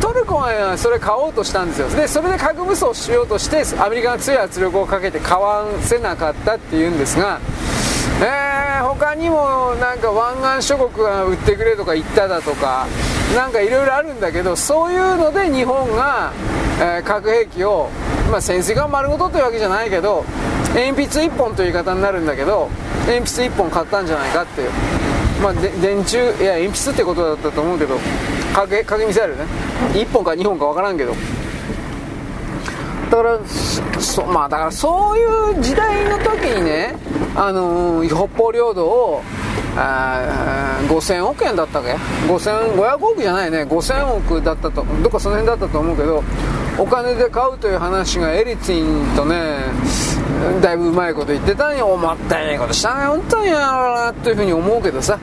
トルコはそれ買おうとしたんですよ。でそれで核武装しようとしてアメリカが強い圧力をかけて買わせなかったっていうんですがえー、他にもなんか湾岸諸国が売ってくれとか言っただとかなんかいろいろあるんだけどそういうので日本が、えー、核兵器を、まあ、潜水艦丸ごとというわけじゃないけど鉛筆1本という言い方になるんだけど鉛筆1本買ったんじゃないかっていう。まあ電柱いや鉛筆ってことだったと思うけど。影影ミサイルね。1本か2本か分からんけど。だからそまあだからそういう時代の時にねあのー、北方領土をあ5000億円だったっけ5500億じゃないね。5000億だったとどっかその辺だったと思うけどお金で買うという話がエリツィンとねだいぶうまいこと言ってたんよ思ったよいことしたね本当にやろなというふうに思うけどさ。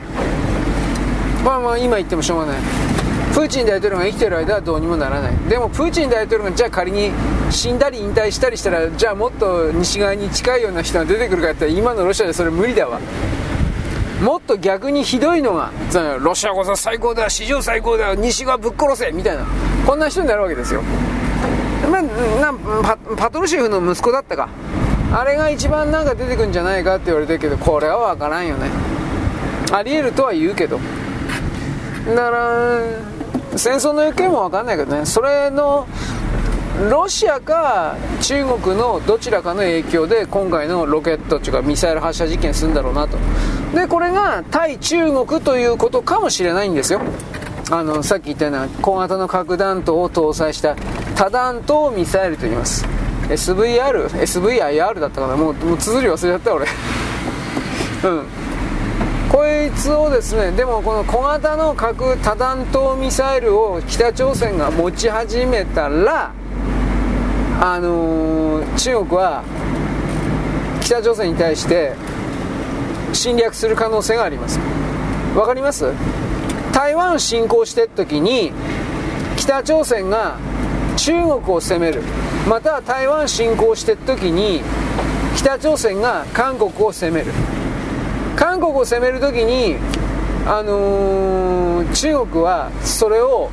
まあまあ今言ってもしょうがない。プーチン大統領が生きてる間はどうにもならない。でもプーチン大統領がじゃあ仮に死んだり引退したりしたらじゃあもっと西側に近いような人が出てくるかって今のロシアでそれ無理だわ。もっと逆にひどいのがロシアこそ最高だ史上最高だ西側ぶっ殺せみたいな。こんな人になるわけですよ、まあ、なパパトルシェフの息子だったか。あれが一番なんか出てくるんじゃないかって言われてるけどこれは分からんよね。ありえるとは言うけど。だから戦争の行方も分かんないけどね。それのロシアか中国のどちらかの影響で今回のロケットというかミサイル発射実験するんだろうなと。でこれが対中国ということかもしれないんですよ。あのさっき言ったような小型の核弾頭を搭載した多弾頭ミサイルと言います。SVR、SVIR だったかな？もうもう綴り忘れちゃった俺。うん。こいつをですねでもこの小型の核多弾頭ミサイルを北朝鮮が持ち始めたらあのー、中国は北朝鮮に対して侵略する可能性があります。わかります？台湾侵攻してる時に北朝鮮が中国を攻める。または台湾侵攻してる時に北朝鮮が韓国を攻める。韓国を攻めるときに、あのー、中国はそれを、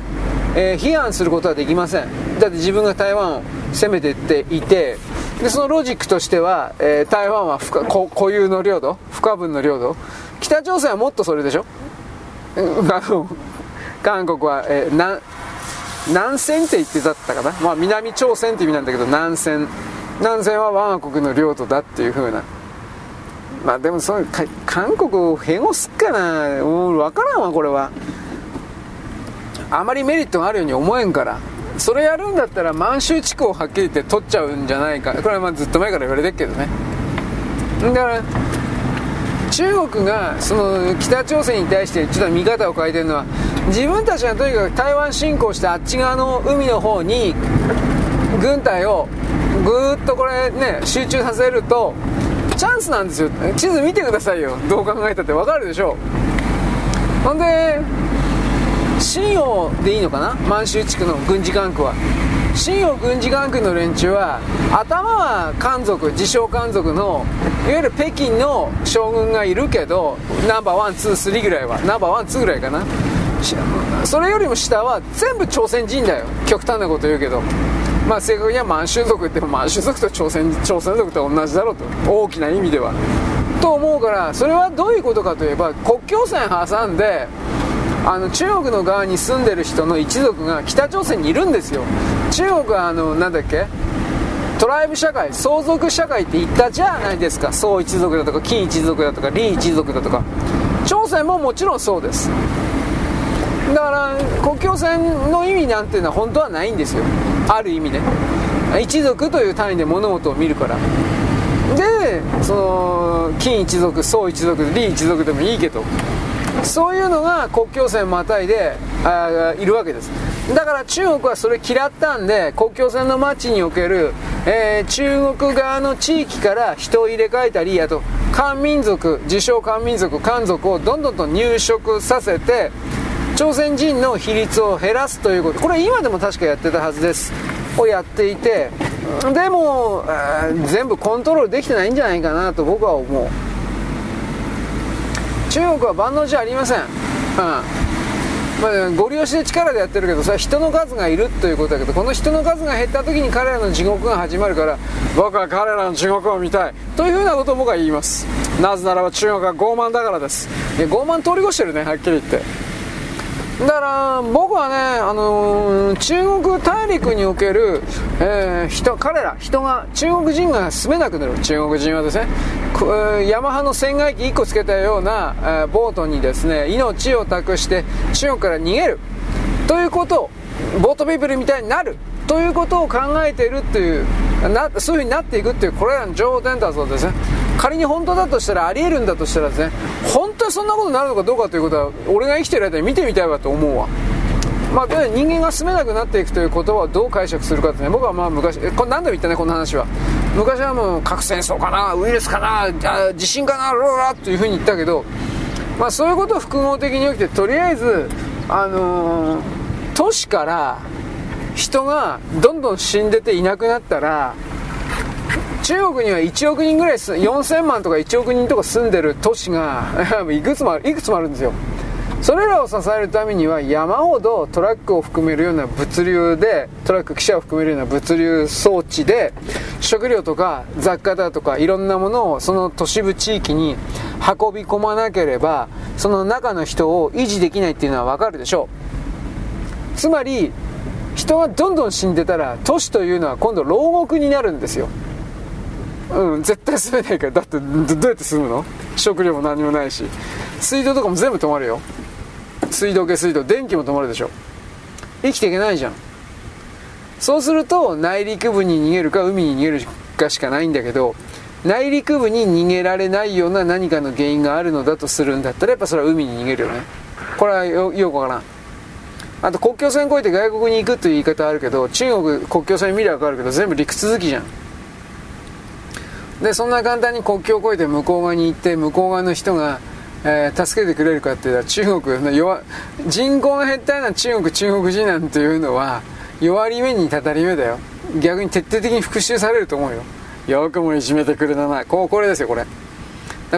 えー、批判することはできません。だって自分が台湾を攻めていっていてでそのロジックとしては、えー、台湾は不固有の領土不可分の領土。北朝鮮はもっとそれでしょ？あの韓国は、えー、南南線って言ってたったかな、まあ、南朝鮮って意味なんだけど南線。南線は我が国の領土だっていう風な。まあでもそう韓国を併合すっかな。もう分からんわこれは。あまりメリットがあるように思えんから。それやるんだったら満州地区をはっきり言って取っちゃうんじゃないか。これはまあずっと前から言われてるけどね。だから中国がその北朝鮮に対してちょっと見方を変えてるのは自分たちがとにかく台湾侵攻してあっち側の海の方に軍隊をぐーっとこれね集中させるとチャンスなんですよ。地図見てくださいよ。どう考えたってわかるでしょほんで瀋陽でいいのかな？満州地区の軍事管区は。瀋陽軍事管区の連中は頭は漢族自称漢族のいわゆる北京の将軍がいるけどナンバーワンツースリーぐらいは。ナンバーワンツーぐらいかな。それよりも下は全部朝鮮人だよ。極端なこと言うけど。まあ正確には満州族って満州族と朝鮮朝鮮族と同じだろうと。大きな意味では。と思うからそれはどういうことかといえば国境線挟んであの中国の側に住んでる人の一族が北朝鮮にいるんですよ。中国はあのなんだっけ？トライブ社会相続社会って言ったじゃないですか。宋一族だとか金一族だとか李一族だとか。朝鮮ももちろんそうです。だから国境線の意味なんていうのは本当はないんですよ。ある意味ね。一族という単位で物事を見るから。でその金一族宋一族李一族でもいいけど。そういうのが国境線またいであいるわけです。だから中国はそれ嫌ったんで国境線の町における、えー、中国側の地域から人を入れ替えたりあと漢民族自称漢民族漢族をどんどんと入植させて朝鮮人の比率を減らすということこれ今でも確かやってたはずです。をやっていてでも、全部コントロールできてないんじゃないかなと僕は思う。中国は万能じゃありません、うん。まあ、ご利用しで力でやってるけどそれは人の数がいるということだけどこの人の数が減った時に彼らの地獄が始まるから僕は彼らの地獄を見たいというふうなことを僕は言います。なぜならば中国は傲慢だからです。傲慢通り越してるねはっきり言って。だから僕はね、あのー、中国大陸における、えー、人彼ら人が中国人が住めなくなる。中国人はですねヤマハの船外機1個つけたような、えー、ボートにですね命を託して中国から逃げる。ということをボートピープルみたいになる。ということを考えているというなそういうふうになっていくっていうこれらの情報伝達をですね仮に本当だとしたらありえるんだとしたらですね本当にそんなことになるのかどうかということは俺が生きてる間に見てみたいわと思うわ。まあ、人間が住めなくなっていくという言葉をどう解釈するかってね僕はまあ昔これ何度も言ったねこの話は。昔はもう核戦争かなウイルスかな地震かなローラというふうに言ったけど、まあ、そういうことを複合的に起きてとりあえずあのー、都市から人がどんどん死んでていなくなったら中国には1億人ぐらい4000万とか1億人とか住んでる都市が いくつもいくつもあるんですよ。それらを支えるためには山ほどトラックを含めるような物流でトラック汽車を含めるような物流装置で食料とか雑貨だとかいろんなものをその都市部地域に運び込まなければその中の人を維持できないっていうのはわかるでしょう。つまり人がどんどん死んでたら都市というのは今度牢獄になるんですよ。うん絶対住めないから。だってどうやって住むの？食料も何もないし。水道とかも全部止まるよ。水道系水道。電気も止まるでしょ。生きていけないじゃん。そうすると内陸部に逃げるか海に逃げるかしかないんだけど内陸部に逃げられないような何かの原因があるのだとするんだったらやっぱそれは海に逃げるよね。これはよよくわからん。あと国境線越えて外国に行くという言い方あるけど中国国境線見りゃ分かるけど全部陸続きじゃん。でそんな簡単に国境を越えて向こう側に行って向こう側の人が、えー、助けてくれるかっていうと中国の弱人口が減ったような中国中国人なんていうのは弱り目にたたり目だよ。逆に徹底的に復讐されると思うよ。よくもいじめてくれたな。こうこれですよこれ。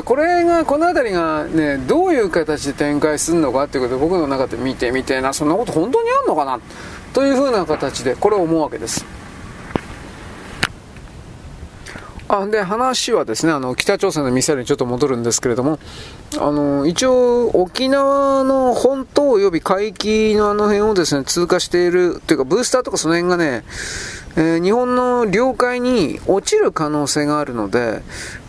これがこの辺りがねどういう形で展開するのかっていうことで僕の中で見てみてなそんなこと本当にあんのかな？というふうな形でこれを思うわけです。あで話はですねあの北朝鮮のミサイルにちょっと戻るんですけれどもあの一応沖縄の本島及び海域のあの辺をですね通過しているというかブースターとかその辺がねえー、日本の領海に落ちる可能性があるので、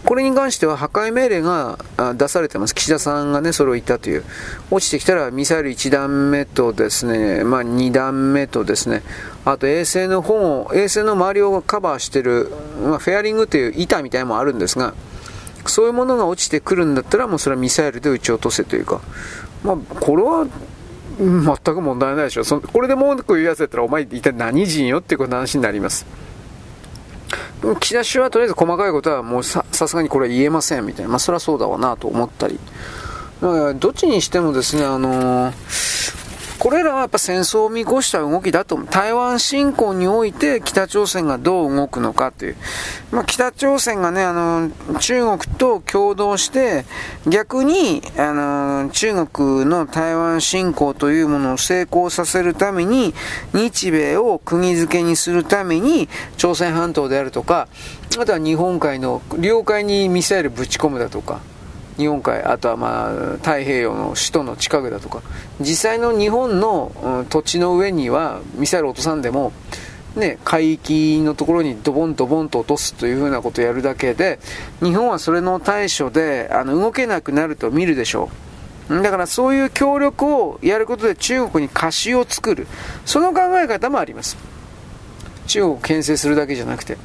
これに関しては破壊命令が出されてます。岸田さんがね、それを言ったという。落ちてきたらミサイル1段目とですね、まあ2段目とですね、あと衛星の方を、衛星の周りをカバーしてる、まあ、フェアリングという板みたいなのもあるんですが、そういうものが落ちてくるんだったら、もうそれはミサイルで撃ち落とせというか、まあ、これは全く問題ないでしょ。そこれで文句言うやつやったら、お前一体何人よっていう話になります。岸田氏はとりあえず細かいことはもうさすがにこれは言えませんみたいな。まあそりゃそうだわなと思ったり。どっちにしてもですね、あのーこれらはやっぱ戦争を見越した動きだと、台湾侵攻において北朝鮮がどう動くのかという。まあ、北朝鮮がね、あの、中国と共同して、逆に、あの、中国の台湾侵攻というものを成功させるために、日米を釘付けにするために、朝鮮半島であるとか、あとは日本海の領海にミサイルぶち込むだとか、日本海、あとはまあ太平洋の首都の近くだとか、実際の日本の、うん、土地の上にはミサイル落とさんでも、ね、海域のところにドボンドボンと落とすというふうなことをやるだけで、日本はそれの対処であの動けなくなると見るでしょう。だからそういう協力をやることで中国に貸しを作る。その考え方もあります。中国を牽制するだけじゃなくて。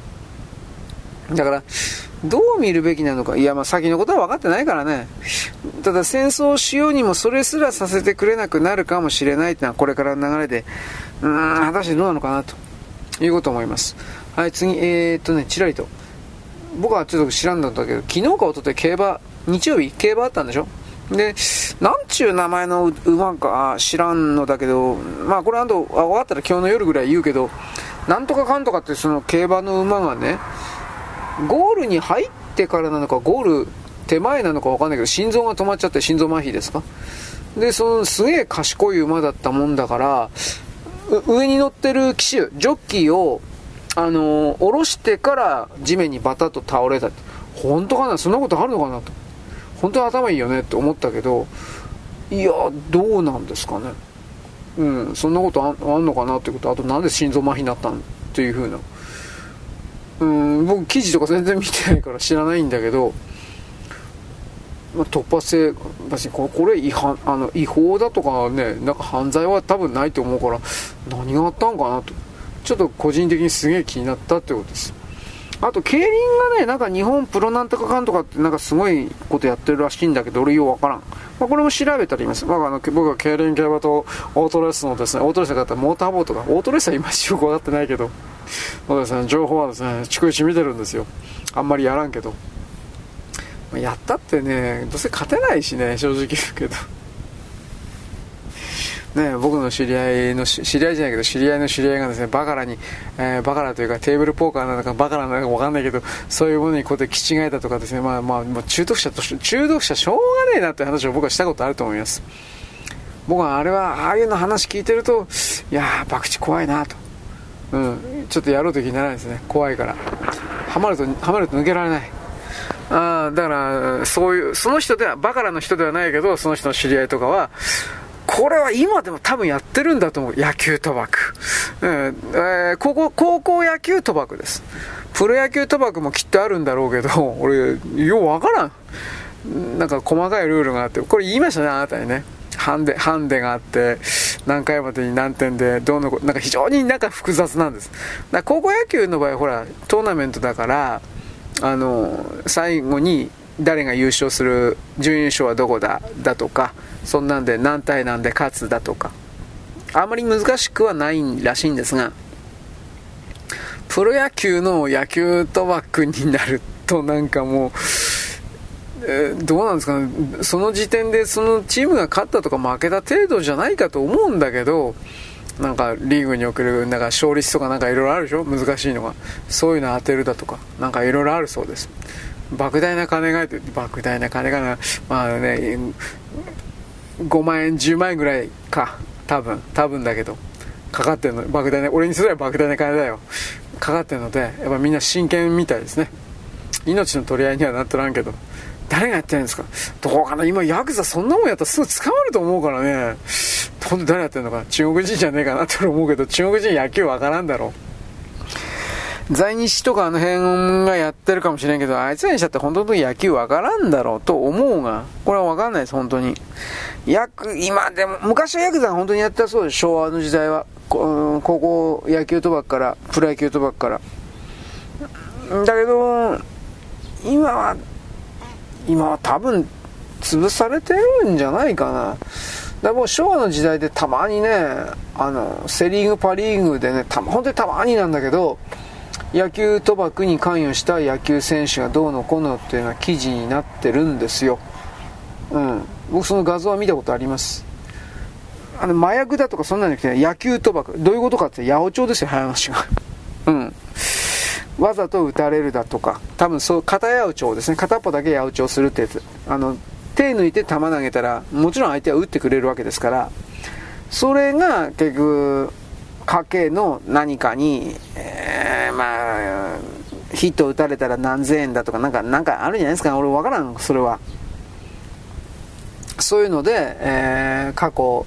だから、どう見るべきなのか。いや、ま先のことは分かってないからね。ただ戦争をしようにもそれすらさせてくれなくなるかもしれないっていうのはこれからの流れで、うーん、果たしてどうなのかなということを思います。はい、次、えー、っとね、ちらりと。僕はちょっと知らんだんだけど、昨日か一昨日競馬、日曜日？競馬あったんでしょ？で、なんちゅう名前の馬か知らんのだけど、まあこれあと、あ、終わったら今日の夜ぐらい言うけど、なんとかかんとかってその競馬の馬がね、ゴールに入ってからなのか、ゴール手前なのか分かんないけど、心臓が止まっちゃって心臓麻痺ですか？で、そのすげえ賢い馬だったもんだから、上に乗ってる騎手、ジョッキーを、あのー、下ろしてから地面にバタッと倒れた。本当かな？そんなことあるのかなと。本当に頭いいよねって思ったけど、いや、どうなんですかね。うん、そんなことあんのかなってこと、あとなんで心臓麻痺になったんっていう風な。うん僕記事とか全然見てないから知らないんだけど、まあ、突発性別にこれ違反あの違法だとかねなんか犯罪は多分ないと思うから何があったんかなと。ちょっと個人的にすげえ気になったってことです。あと競輪がねなんか日本プロなんとかかんとかってなんかすごいことやってるらしいんだけど俺ようわからん。まあ、これも調べたら言います。まあ、あの僕は競輪競馬とオートレースのですね、オートレースの方モーターボートが、オートレースは今しよく分かってないけど、そうですね、情報はですね、逐一見てるんですよ。あんまりやらんけど。やったってね、どうせ勝てないしね、正直言うけど。ね、僕の知り合いの知り合いじゃないけど知り合いの知り合いがですねバカラに、えー、バカラというかテーブルポーカーなのかバカラなのか分かんないけどそういうものにこうやって気違えたとかですねまあまあ、まあ、中毒者として中毒者しょうがねえなって話を僕はしたことあると思います僕はあれはああいうの話聞いてるといやー博打怖いなとうん、ちょっとやろうと気にならないですね怖いからはまるとはまると抜けられないあだからそういうその人ではバカラの人ではないけどその人の知り合いとかはこれは今でも多分やってるんだと思う。野球賭博。えー、高校、高校野球賭博です。プロ野球賭博もきっとあるんだろうけど、俺、ようわからん。なんか細かいルールがあって、これ言いましたね、あなたにね。ハンデ、ハンデがあって、何回までに何点で、どうの、なんか非常になんか複雑なんです。だ高校野球の場合、ほら、トーナメントだから、あの、最後に誰が優勝する、準優勝はどこだ、だとか、そんなんで何対何で勝つだとか、あまり難しくはないらしいんですが、プロ野球の野球賭博になるとなんかもう、え、どうなんですかね、その時点でそのチームが勝ったとか負けた程度じゃないかと思うんだけど、なんかリーグにおけるなんか勝率とかなんかいろいろあるでしょ？難しいのが。そういうの当てるだとか、なんかいろいろあるそうです。莫大な金が、莫大な金がな、まあね、5万円、10万円ぐらいか。多分、多分だけど。かかってるの。莫大な、俺にすれば莫大な金だよ。かかってるので、やっぱみんな真剣みたいですね。命の取り合いにはなっとらんけど。誰がやってるんですか？どうかな？今ヤクザそんなもんやったらすぐ捕まると思うからね。ほんと誰やってんのか中国人じゃねえかなと思うけど、中国人野球わからんだろう。在日とかあの辺がやってるかもしれんけど、あいつらにしたって本当の野球わからんだろうと思うが、これはわかんないです、本当に。ヤク、今でも、昔はヤクザが本当にやったそうです、昭和の時代は。高校野球賭博から、プロ野球賭博から。だけど、今は今は多分潰されてるんじゃないかな。だもう昭和の時代でたまにね、あの、セリーグ、パリーグでね、た本当にたまになんだけど、野球賭博に関与した野球選手がどうのこうのっていうのは記事になってるんですよ。うん。僕その画像は見たことあります。あの、麻薬だとかそんなんじゃなくて、野球賭博。どういうことかって、八百長ですよ、早話が。うん。わざと打たれるだとか、多分そう、片八百長ですね。片っぽだけ八百長するってやつ。あの、手抜いて球投げたら、もちろん相手は打ってくれるわけですから、それが結局、家計の何かに、えー、まあ、ヒット打たれたら何千円だとか、なんか、なんかあるんじゃないですか。俺わからん、それは。そういうので、えー、過去、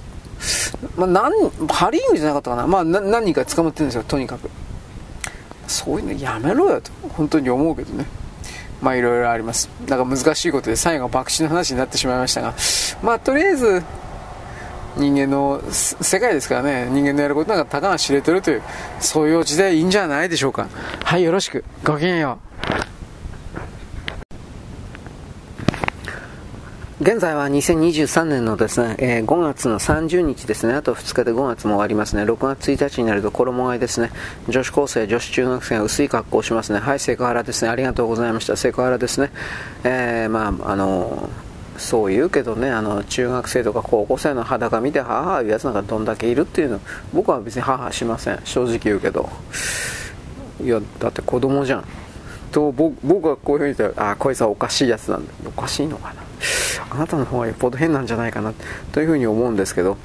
まあ、何、ハリーグじゃなかったかな。まあ、何人か捕まってるんですよ、とにかく。そういうのやめろよと、本当に思うけどね。まあいろいろあります。なんか難しいことで最後爆死の話になってしまいましたが、まあとりあえず、人間の世界ですからね、人間のやることなんかたかが知れてるという、そういう時代いいんじゃないでしょうか。はい、よろしく。ごきげんよう。現在は2023年のですね、えー、5月の30日ですね、あと2日で5月も終わりますね、6月1日になると衣替えですね、女子高生、女子中学生が薄い格好をしますね、はい、セクハラですね、ありがとうございました、セクハラですね、えー、まあ、あの、そう言うけどね、あの中学生とか高校生の裸見て、はは言うやつなんかどんだけいるっていうの、僕は別にははしません、正直言うけど、いや、だって子供じゃん。と僕はこういうふうに言ったら、あ、こいつはおかしいやつなんだ。おかしいのかな。あなたの方がよっぽど変なんじゃないかなというふうに思うんですけど、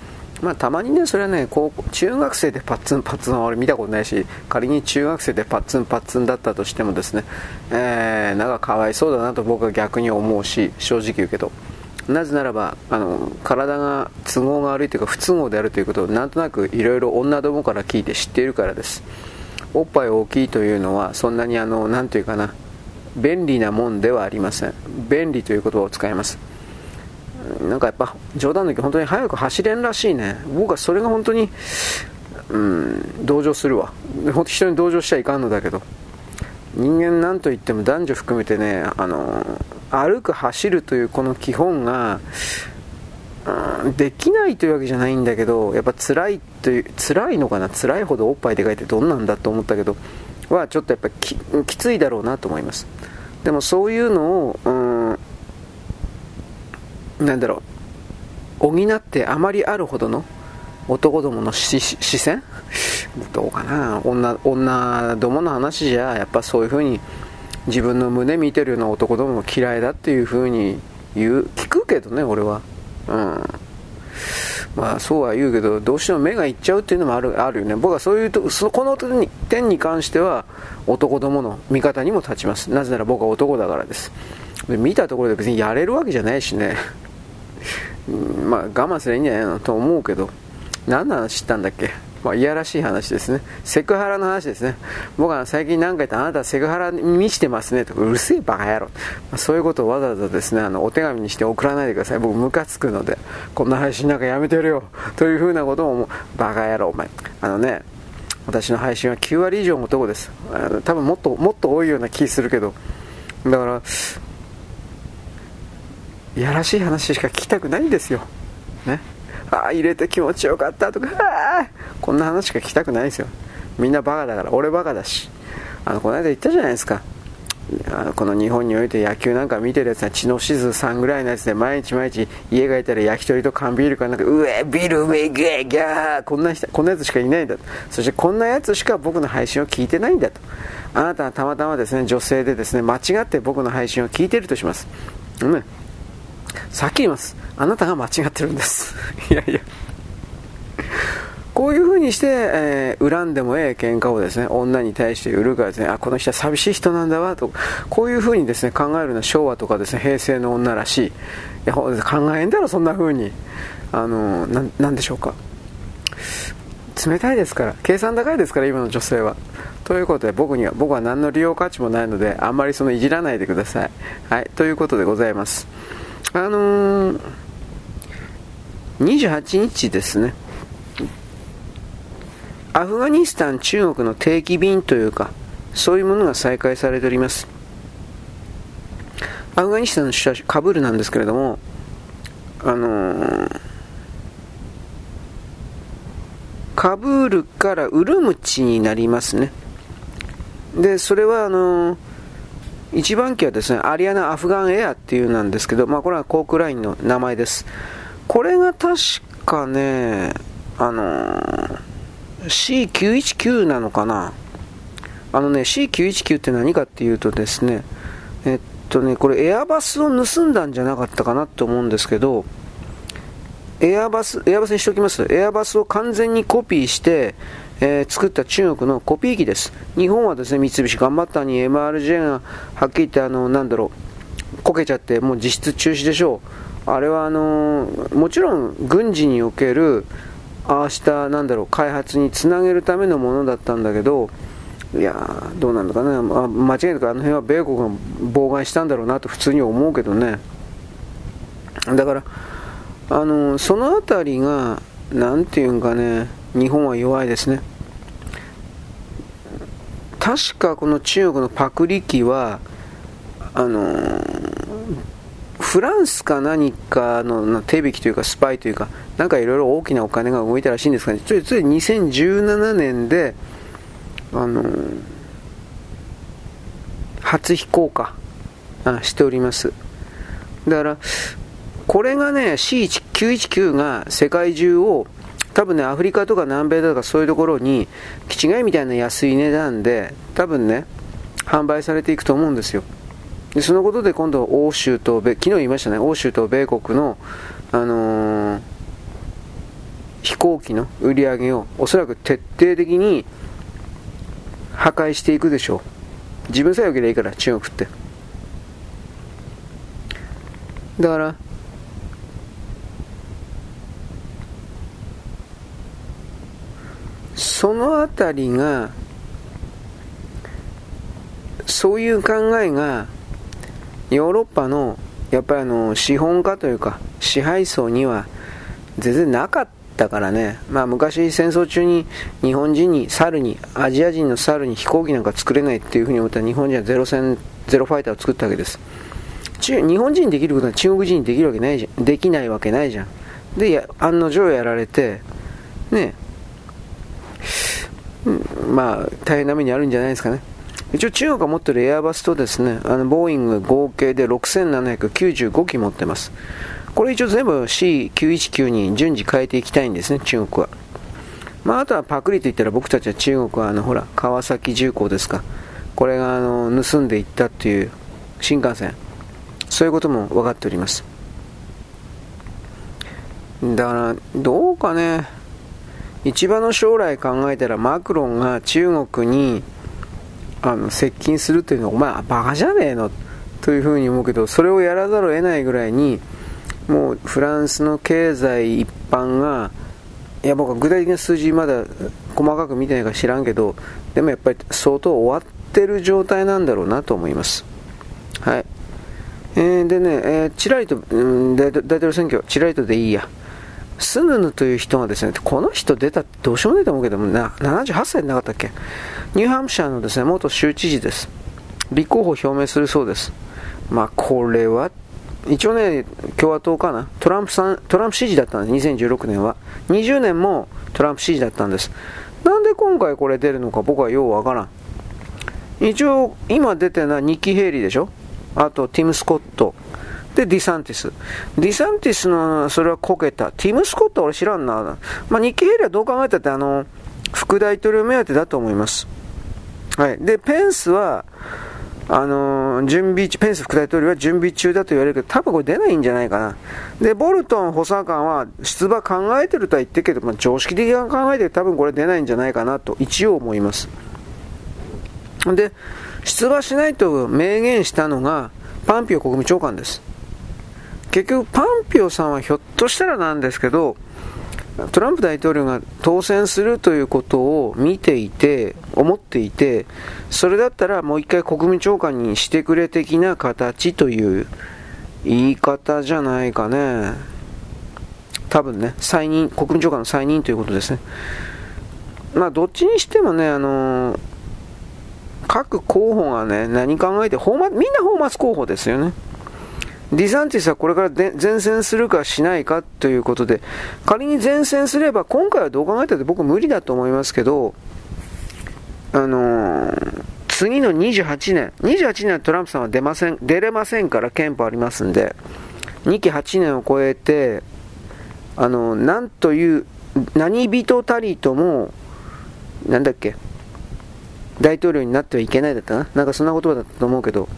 まあ、たまにね、それはね、高校中学生でパッツンパッツンは俺見たことないし、仮に中学生でパッツンパッツンだったとしてもですね、えー、なんかかわいそうだなと僕は逆に思うし、正直言うけど、なぜならば、あの、体が都合が悪いというか不都合であるということをなんとなくいろいろ女どもから聞いて知っているからです。おっぱい大きいというのは、そんなにあの、なんというかな、便利なもんではありません。便利という言葉を使います。なんかやっぱ冗談だけど本当に速く走れんらしいね。僕はそれが本当にうん同情するわ。本当人に同情しちゃいかんのだけど。人間なんといっても男女含めてねあの歩く走るというこの基本がうんできないというわけじゃないんだけどやっぱ辛いという辛いのかな？辛いほどおっぱいでかいってどんなんだと思ったけどはちょっとやっぱききついだろうなと思います。でもそういうのを、うんなんだろう、補ってあまりあるほどの男どもの視線？どうかな？女、女どもの話じゃ、やっぱそういうふうに自分の胸見てるような男どもも嫌いだっていうふうに言う、聞くけどね、俺は。うん。まあそうは言うけど、どうしても目がいっちゃうっていうのもあるあるよね。僕はそういうと、そこの点に関しては男どもの味方にも立ちます。なぜなら僕は男だからです。で見たところで別にやれるわけじゃないしね。まあ我慢すればいいんじゃないのと思うけど何の話したんだっけ？まあ、いやらしい話ですね。セクハラの話ですね。僕は最近何回言ったあなたセクハラに満ちてますねとか、うるせえバカ野郎。まあ、そういうことをわざわざですね、あの、お手紙にして送らないでください。僕ムカつくので、こんな配信なんかやめてるよ。というふうなことをもう、バカ野郎、お前。あのね、私の配信は9割以上男です。あの多分もっと、もっと多いような気するけど、だから、いやらしい話しか聞きたくないんですよ。ね。ああ、入れて気持ちよかったとか、ああこんな話しか聞きたくないですよ。みんなバカだから、俺バカだし。あの、この間言ったじゃないですか。あのこの日本において野球なんか見てるやつは血のしずさんぐらいのやつで毎日毎日家がいたら焼き鳥と缶ビールかなんかうえビルウェイグーギャーこんな人こんなやつしかいないんだと。そしてこんなやつしか僕の配信を聞いてないんだと。あなたはたまたまですね女性でですね間違って僕の配信を聞いてるとします、うん、さっき言います。あなたが間違ってるんです。いやいや。こういう風にして、えー、恨んでもええ喧嘩をですね、女に対して売るからですね、あ、この人は寂しい人なんだわ、と、こういう風にですね、考えるのは昭和とかですね、平成の女らしい。いや、考えんだろ、そんな風に。あの、な、んでしょうか。冷たいですから、計算高いですから、今の女性は。ということで、僕には、僕は何の利用価値もないので、あんまりそのいじらないでください。はい、ということでございます。あのー、28日ですね。アフガニスタン、中国の定期便というか、そういうものが再開されております。アフガニスタンの首都カブールなんですけれども、あのー、カブールからウルムチになりますね。で、それはあのー、一番機はですね、アリアナ・アフガンエアっていうなんですけど、まあこれは航空ラインの名前です。これが確かね、あのー C919 なのかな？あのね、C919 って何かっていうとですね、えっとね、これエアバスを盗んだんじゃなかったかなと思うんですけど、エアバス、エアバスにしておきます。エアバスを完全にコピーして、えー、作った中国のコピー機です。日本はですね、三菱頑張ったに MRJ がはっきり言ってあの、なんだろう、こけちゃってもう実質中止でしょう。あれはあのー、もちろん軍事における明日なんだろう開発につなげるためのものだったんだけどいやどうなんだかね、まあ、間違いなくあの辺は米国が妨害したんだろうなと普通に思うけどね。だからあのその辺りが何て言うんかね日本は弱いですね。確かこの中国のパクリ機はあのフランスか何かの手引きというかスパイというかなんかいろいろ大きなお金が動いたらしいんですが、ね、ちょいちょい2017年であの初飛行かあしております。だからこれがね C919 が世界中を多分ねアフリカとか南米だとかそういうところに気違いみたいな安い値段で多分ね販売されていくと思うんですよ。でそのことで今度欧州と米昨日言いましたね。欧州と米国の、あのー、飛行機の売り上げをおそらく徹底的に破壊していくでしょう。自分さえよければいいから中国って。だからそのあたりがそういう考えがヨーロッパのやっぱりあの資本家というか支配層には全然なかったからね、まあ、昔戦争中に日本人に猿にアジア人の猿に飛行機なんか作れないっていうふうに思ったら日本人はゼロ戦ゼロファイターを作ったわけです。日本人にできることは中国人にできるわけないじゃん。できないわけないじゃん。で案の定やられてね。まあ大変な目にあるんじゃないですかね。一応中国が持っているエアバスとですね、あのボーイング合計で6795機持ってます。これ一応全部 C919 に順次変えていきたいんですね、中国は。まあ、あとはパクリと言ったら僕たちは中国はあのほら川崎重工ですか。これがあの盗んでいったっていう新幹線。そういうことも分かっております。だから、どうかね、一番の将来考えたらマクロンが中国にあの接近するというのはお前バカじゃねえの？というふうに思うけどそれをやらざるを得ないぐらいにもうフランスの経済一般がいや僕は具体的な数字まだ細かく見てないか知らんけどでもやっぱり相当終わってる状態なんだろうなと思います。はい。えー、でね、えー、チラリと、うん、大統領選挙、チラリとでいいや。スヌヌという人がですね、この人出たってどうしようもないと思うけども、な78歳でなかったっけ？ニューハンプシャーのですね、元州知事です。立候補表明するそうです。まあ、これは、一応ね、共和党かな？トランプさん、トランプ支持だったんです、2016年は。20年もトランプ支持だったんです。なんで今回これ出るのか僕はようわからん。一応、今出てるのはニッキー・ヘイリーでしょ？あとティム・スコット。で、ディサンティス。ディサンティスの、それはこけた。ティム・スコットは俺知らんな。まあ、ニッキー・ヘイリーはどう考えたって、あの、副大統領目当てだと思います。はい。で、ペンスは、あの、準備ペンス副大統領は準備中だと言われるけど、多分これ出ないんじゃないかな。で、ボルトン補佐官は出馬考えてるとは言ってるけど、まあ、常識的に考えて多分これ出ないんじゃないかなと一応思います。で、出馬しないと明言したのがパンピオ国務長官です。結局パンピオさんはひょっとしたらなんですけど、トランプ大統領が当選するということを見ていて、思っていて、それだったらもう一回国務長官にしてくれ的な形という言い方じゃないかね。多分ね、再任、国務長官の再任ということですね。まあ、どっちにしてもね、あのー各候補がね、何考えて、みんなフォーマス候補ですよね。ディサンティスはこれから前線するかしないかということで、仮に前線すれば、今回はどう考えたって僕無理だと思いますけど、あのー、次の28年、28年はトランプさんは出ません、出れませんから憲法ありますんで、2期8年を超えて、あのー、なんという、何人たりとも、なんだっけ、大統領になってはいけないだったな。なんかそんな言葉だったと思うけど。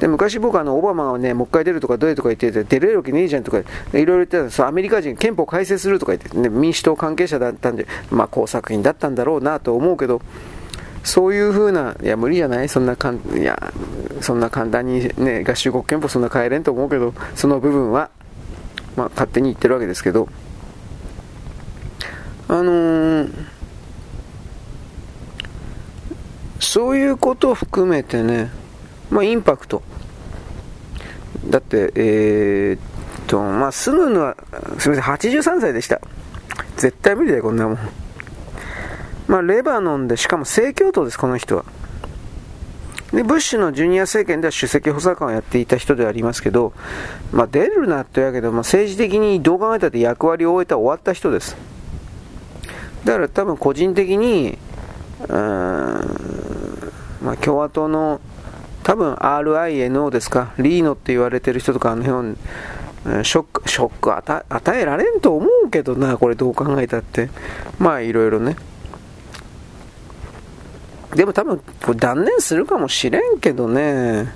で、昔僕あの、オバマがね、もう一回出るとかどういうとか言ってて、出れるわけねえじゃんとか、いろいろ言ってたそう、アメリカ人憲法改正するとか言って、ね、民主党関係者だったんで、まあ工作員だったんだろうなと思うけど、そういうふうな、いや、無理じゃない？そんなかん、いや、そんな簡単にね、合衆国憲法そんな変えれんと思うけど、その部分は、まあ勝手に言ってるわけですけど、あのーそういうことを含めてね、まあ、インパクト。だって、えー、っと、まあ、スヌヌは、すみません、83歳でした。絶対無理だよ、こんなもん。まあ、レバノンで、しかも正教徒です、この人は。で、ブッシュのジュニア政権では首席補佐官をやっていた人ではありますけど、まあ、出るなってやけど、まあ、政治的にどう考えたって役割を終えた終わった人です。だから多分個人的に、まあ、共和党の多分 RINO ですか、リーノって言われてる人とか、あの辺、ショック、ショック与与えられんと思うけどな、これどう考えたって。まあ、いろいろね。でも多分、これ断念するかもしれんけどね。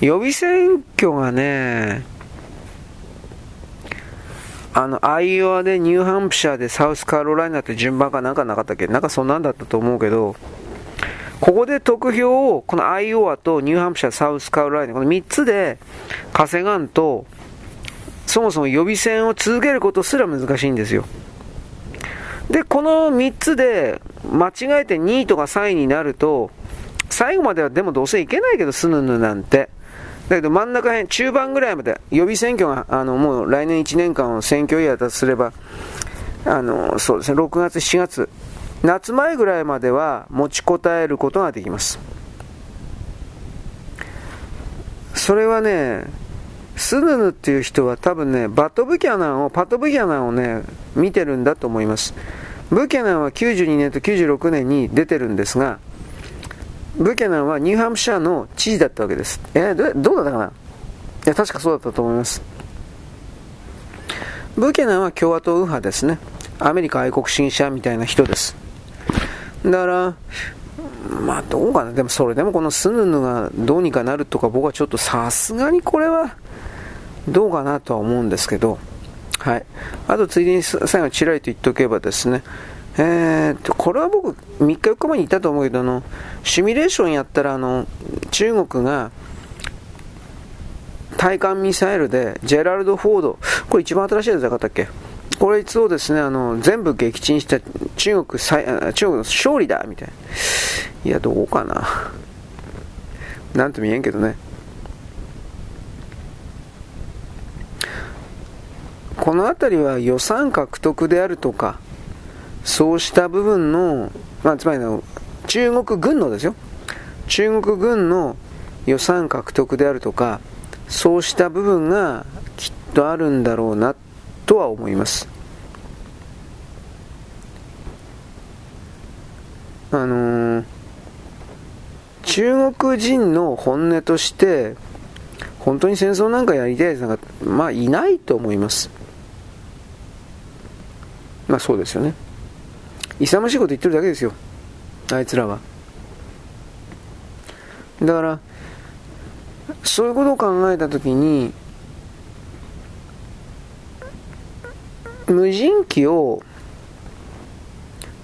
予備選挙がね、あの、アイオワでニューハンプシャーでサウスカロライナって順番がなんかなかったっけ？なんかそんなんだったと思うけど、ここで得票を、このアイオワとニューハンプシャー、サウスカロライナ、この3つで稼がんと、そもそも予備選を続けることすら難しいんですよ。で、この3つで間違えて2位とか3位になると、最後まではでもどうせいけないけど、スヌヌなんて。だけど真ん中辺、中盤ぐらいまで、予備選挙が、あの、もう来年1年間を選挙イヤーだとすれば、あの、そうですね、6月、7月、夏前ぐらいまでは持ちこたえることができます。それはね、スヌヌっていう人は多分ね、バト・ブキャナンを、パト・ブキャナンをね、見てるんだと思います。ブキャナンは92年と96年に出てるんですが、ブキャナンはニューハンプシャーの知事だったわけです。えー、どうだったかな？いや、確かそうだったと思います。ブキャナンは共和党右派ですね。アメリカ愛国主義者みたいな人です。だから、まあどうかな？でもそれでもこのスヌヌがどうにかなるとか僕はちょっとさすがにこれはどうかなとは思うんですけど、はい。あとついでに最後ちらりと言っておけばですね、えー、これは僕、3日4日前に言ったと思うけどあの、シミュレーションやったらあの中国が対艦ミサイルでジェラルド・フォード、これ一番新しいやつじゃなかったっけ？これいつをですね、あの、全部撃沈した中国最、中国の勝利だみたいな。いや、どうかな？なんとも言えんけどね。この辺りは予算獲得であるとか、そうした部分の、まあ、つまりの中国軍のですよ。中国軍の予算獲得であるとか、そうした部分がきっとあるんだろうなとは思います。あのー、中国人の本音として、本当に戦争なんかやりたいやつなんか、まあいないと思います。まあそうですよね。勇ましいこと言ってるだけですよ。あいつらは。だから、そういうことを考えたときに、無人機を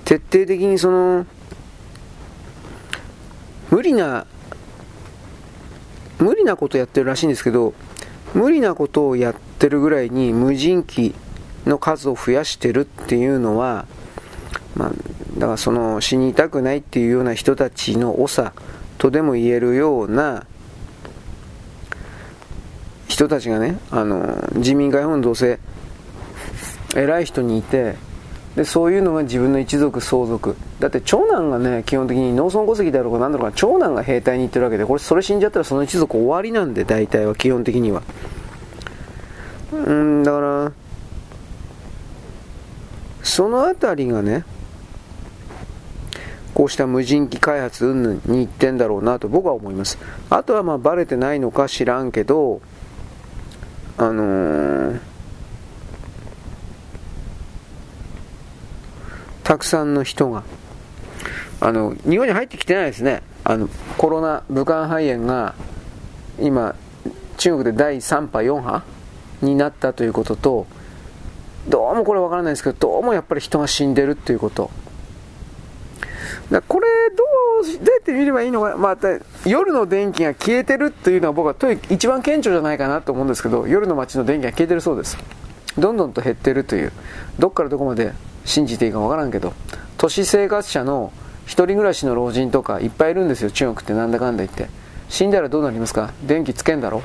徹底的にその、無理な、無理なことやってるらしいんですけど、無理なことをやってるぐらいに無人機の数を増やしてるっていうのは、まあ、だからその死にたくないっていうような人たちの長とでも言えるような人たちがね、あの自民会本どうせ偉い人にいてでそういうのが自分の一族相続だって長男がね基本的に農村戸籍だろうが何だろうが長男が兵隊に行ってるわけでこれそれ死んじゃったらその一族終わりなんで大体は基本的には。うんだからその辺りがねこうした無人機開発云々に行ってんだろうなと僕は思います。あとはまあバレてないのか知らんけどあのー、たくさんの人があの日本に入ってきてないですね。あのコロナ武漢肺炎が今中国で第3波4波になったということとどうもこれわからないですけどどうもやっぱり人が死んでるっていうこと。だこれどうどうやって見ればいいのかまた夜の電気が消えてるというのは僕はと一番顕著じゃないかなと思うんですけど夜の街の電気が消えてるそうです。どんどんと減ってるという。どっからどこまで信じていいかわからんけど。都市生活者の一人暮らしの老人とかいっぱいいるんですよ。中国ってなんだかんだ言って。死んだらどうなりますか？電気つけんだろ？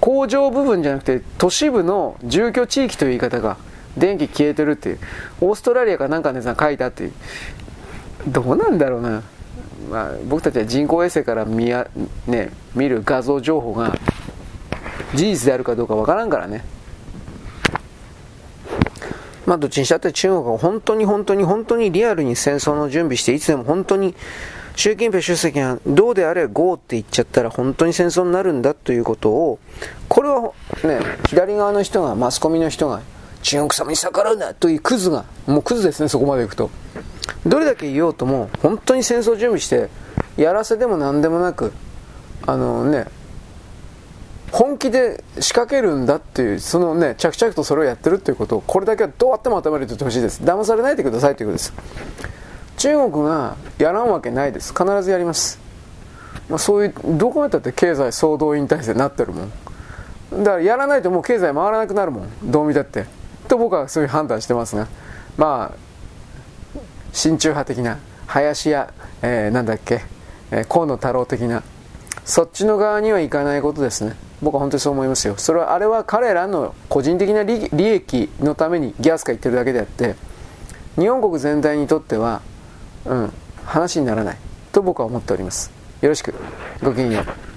工場部分じゃなくて都市部の住居地域という言い方が電気消えてるっていう。オーストラリアかなんかのやつが書いたっていう。どうなんだろうな、まあ、僕たちは人工衛星から見や、ね、見る画像情報が事実であるかどうかわからんからね。まあどっちにしたって中国は本当に本当に本当にリアルに戦争の準備していつでも本当に習近平主席がどうであれ GO って言っちゃったら本当に戦争になるんだということをこれはね左側の人がマスコミの人が中国様に逆らうなというクズがもうクズですねそこまでいくと。どれだけ言おうとも本当に戦争準備してやらせでも何でもなくあのね本気で仕掛けるんだっていうそのね着々とそれをやってるっていうことをこれだけはどうやっても頭に入れてほしいです。騙されないでくださいということです。中国がやらんわけないです。必ずやります、まあ、そういうどこまでだって経済総動員体制になってるもん。だからやらないともう経済回らなくなるもん。どう見たって。と僕はそういう判断してますが。まあ親中派的な林家、えー、なんだっけ、えー、河野太郎的なそっちの側にはいかないことですね。僕は本当にそう思いますよ。それはあれは彼らの個人的な利益のためにギャスか言ってるだけであって日本国全体にとっては、うん、話にならないと僕は思っております。よろしく。ごきげんよう。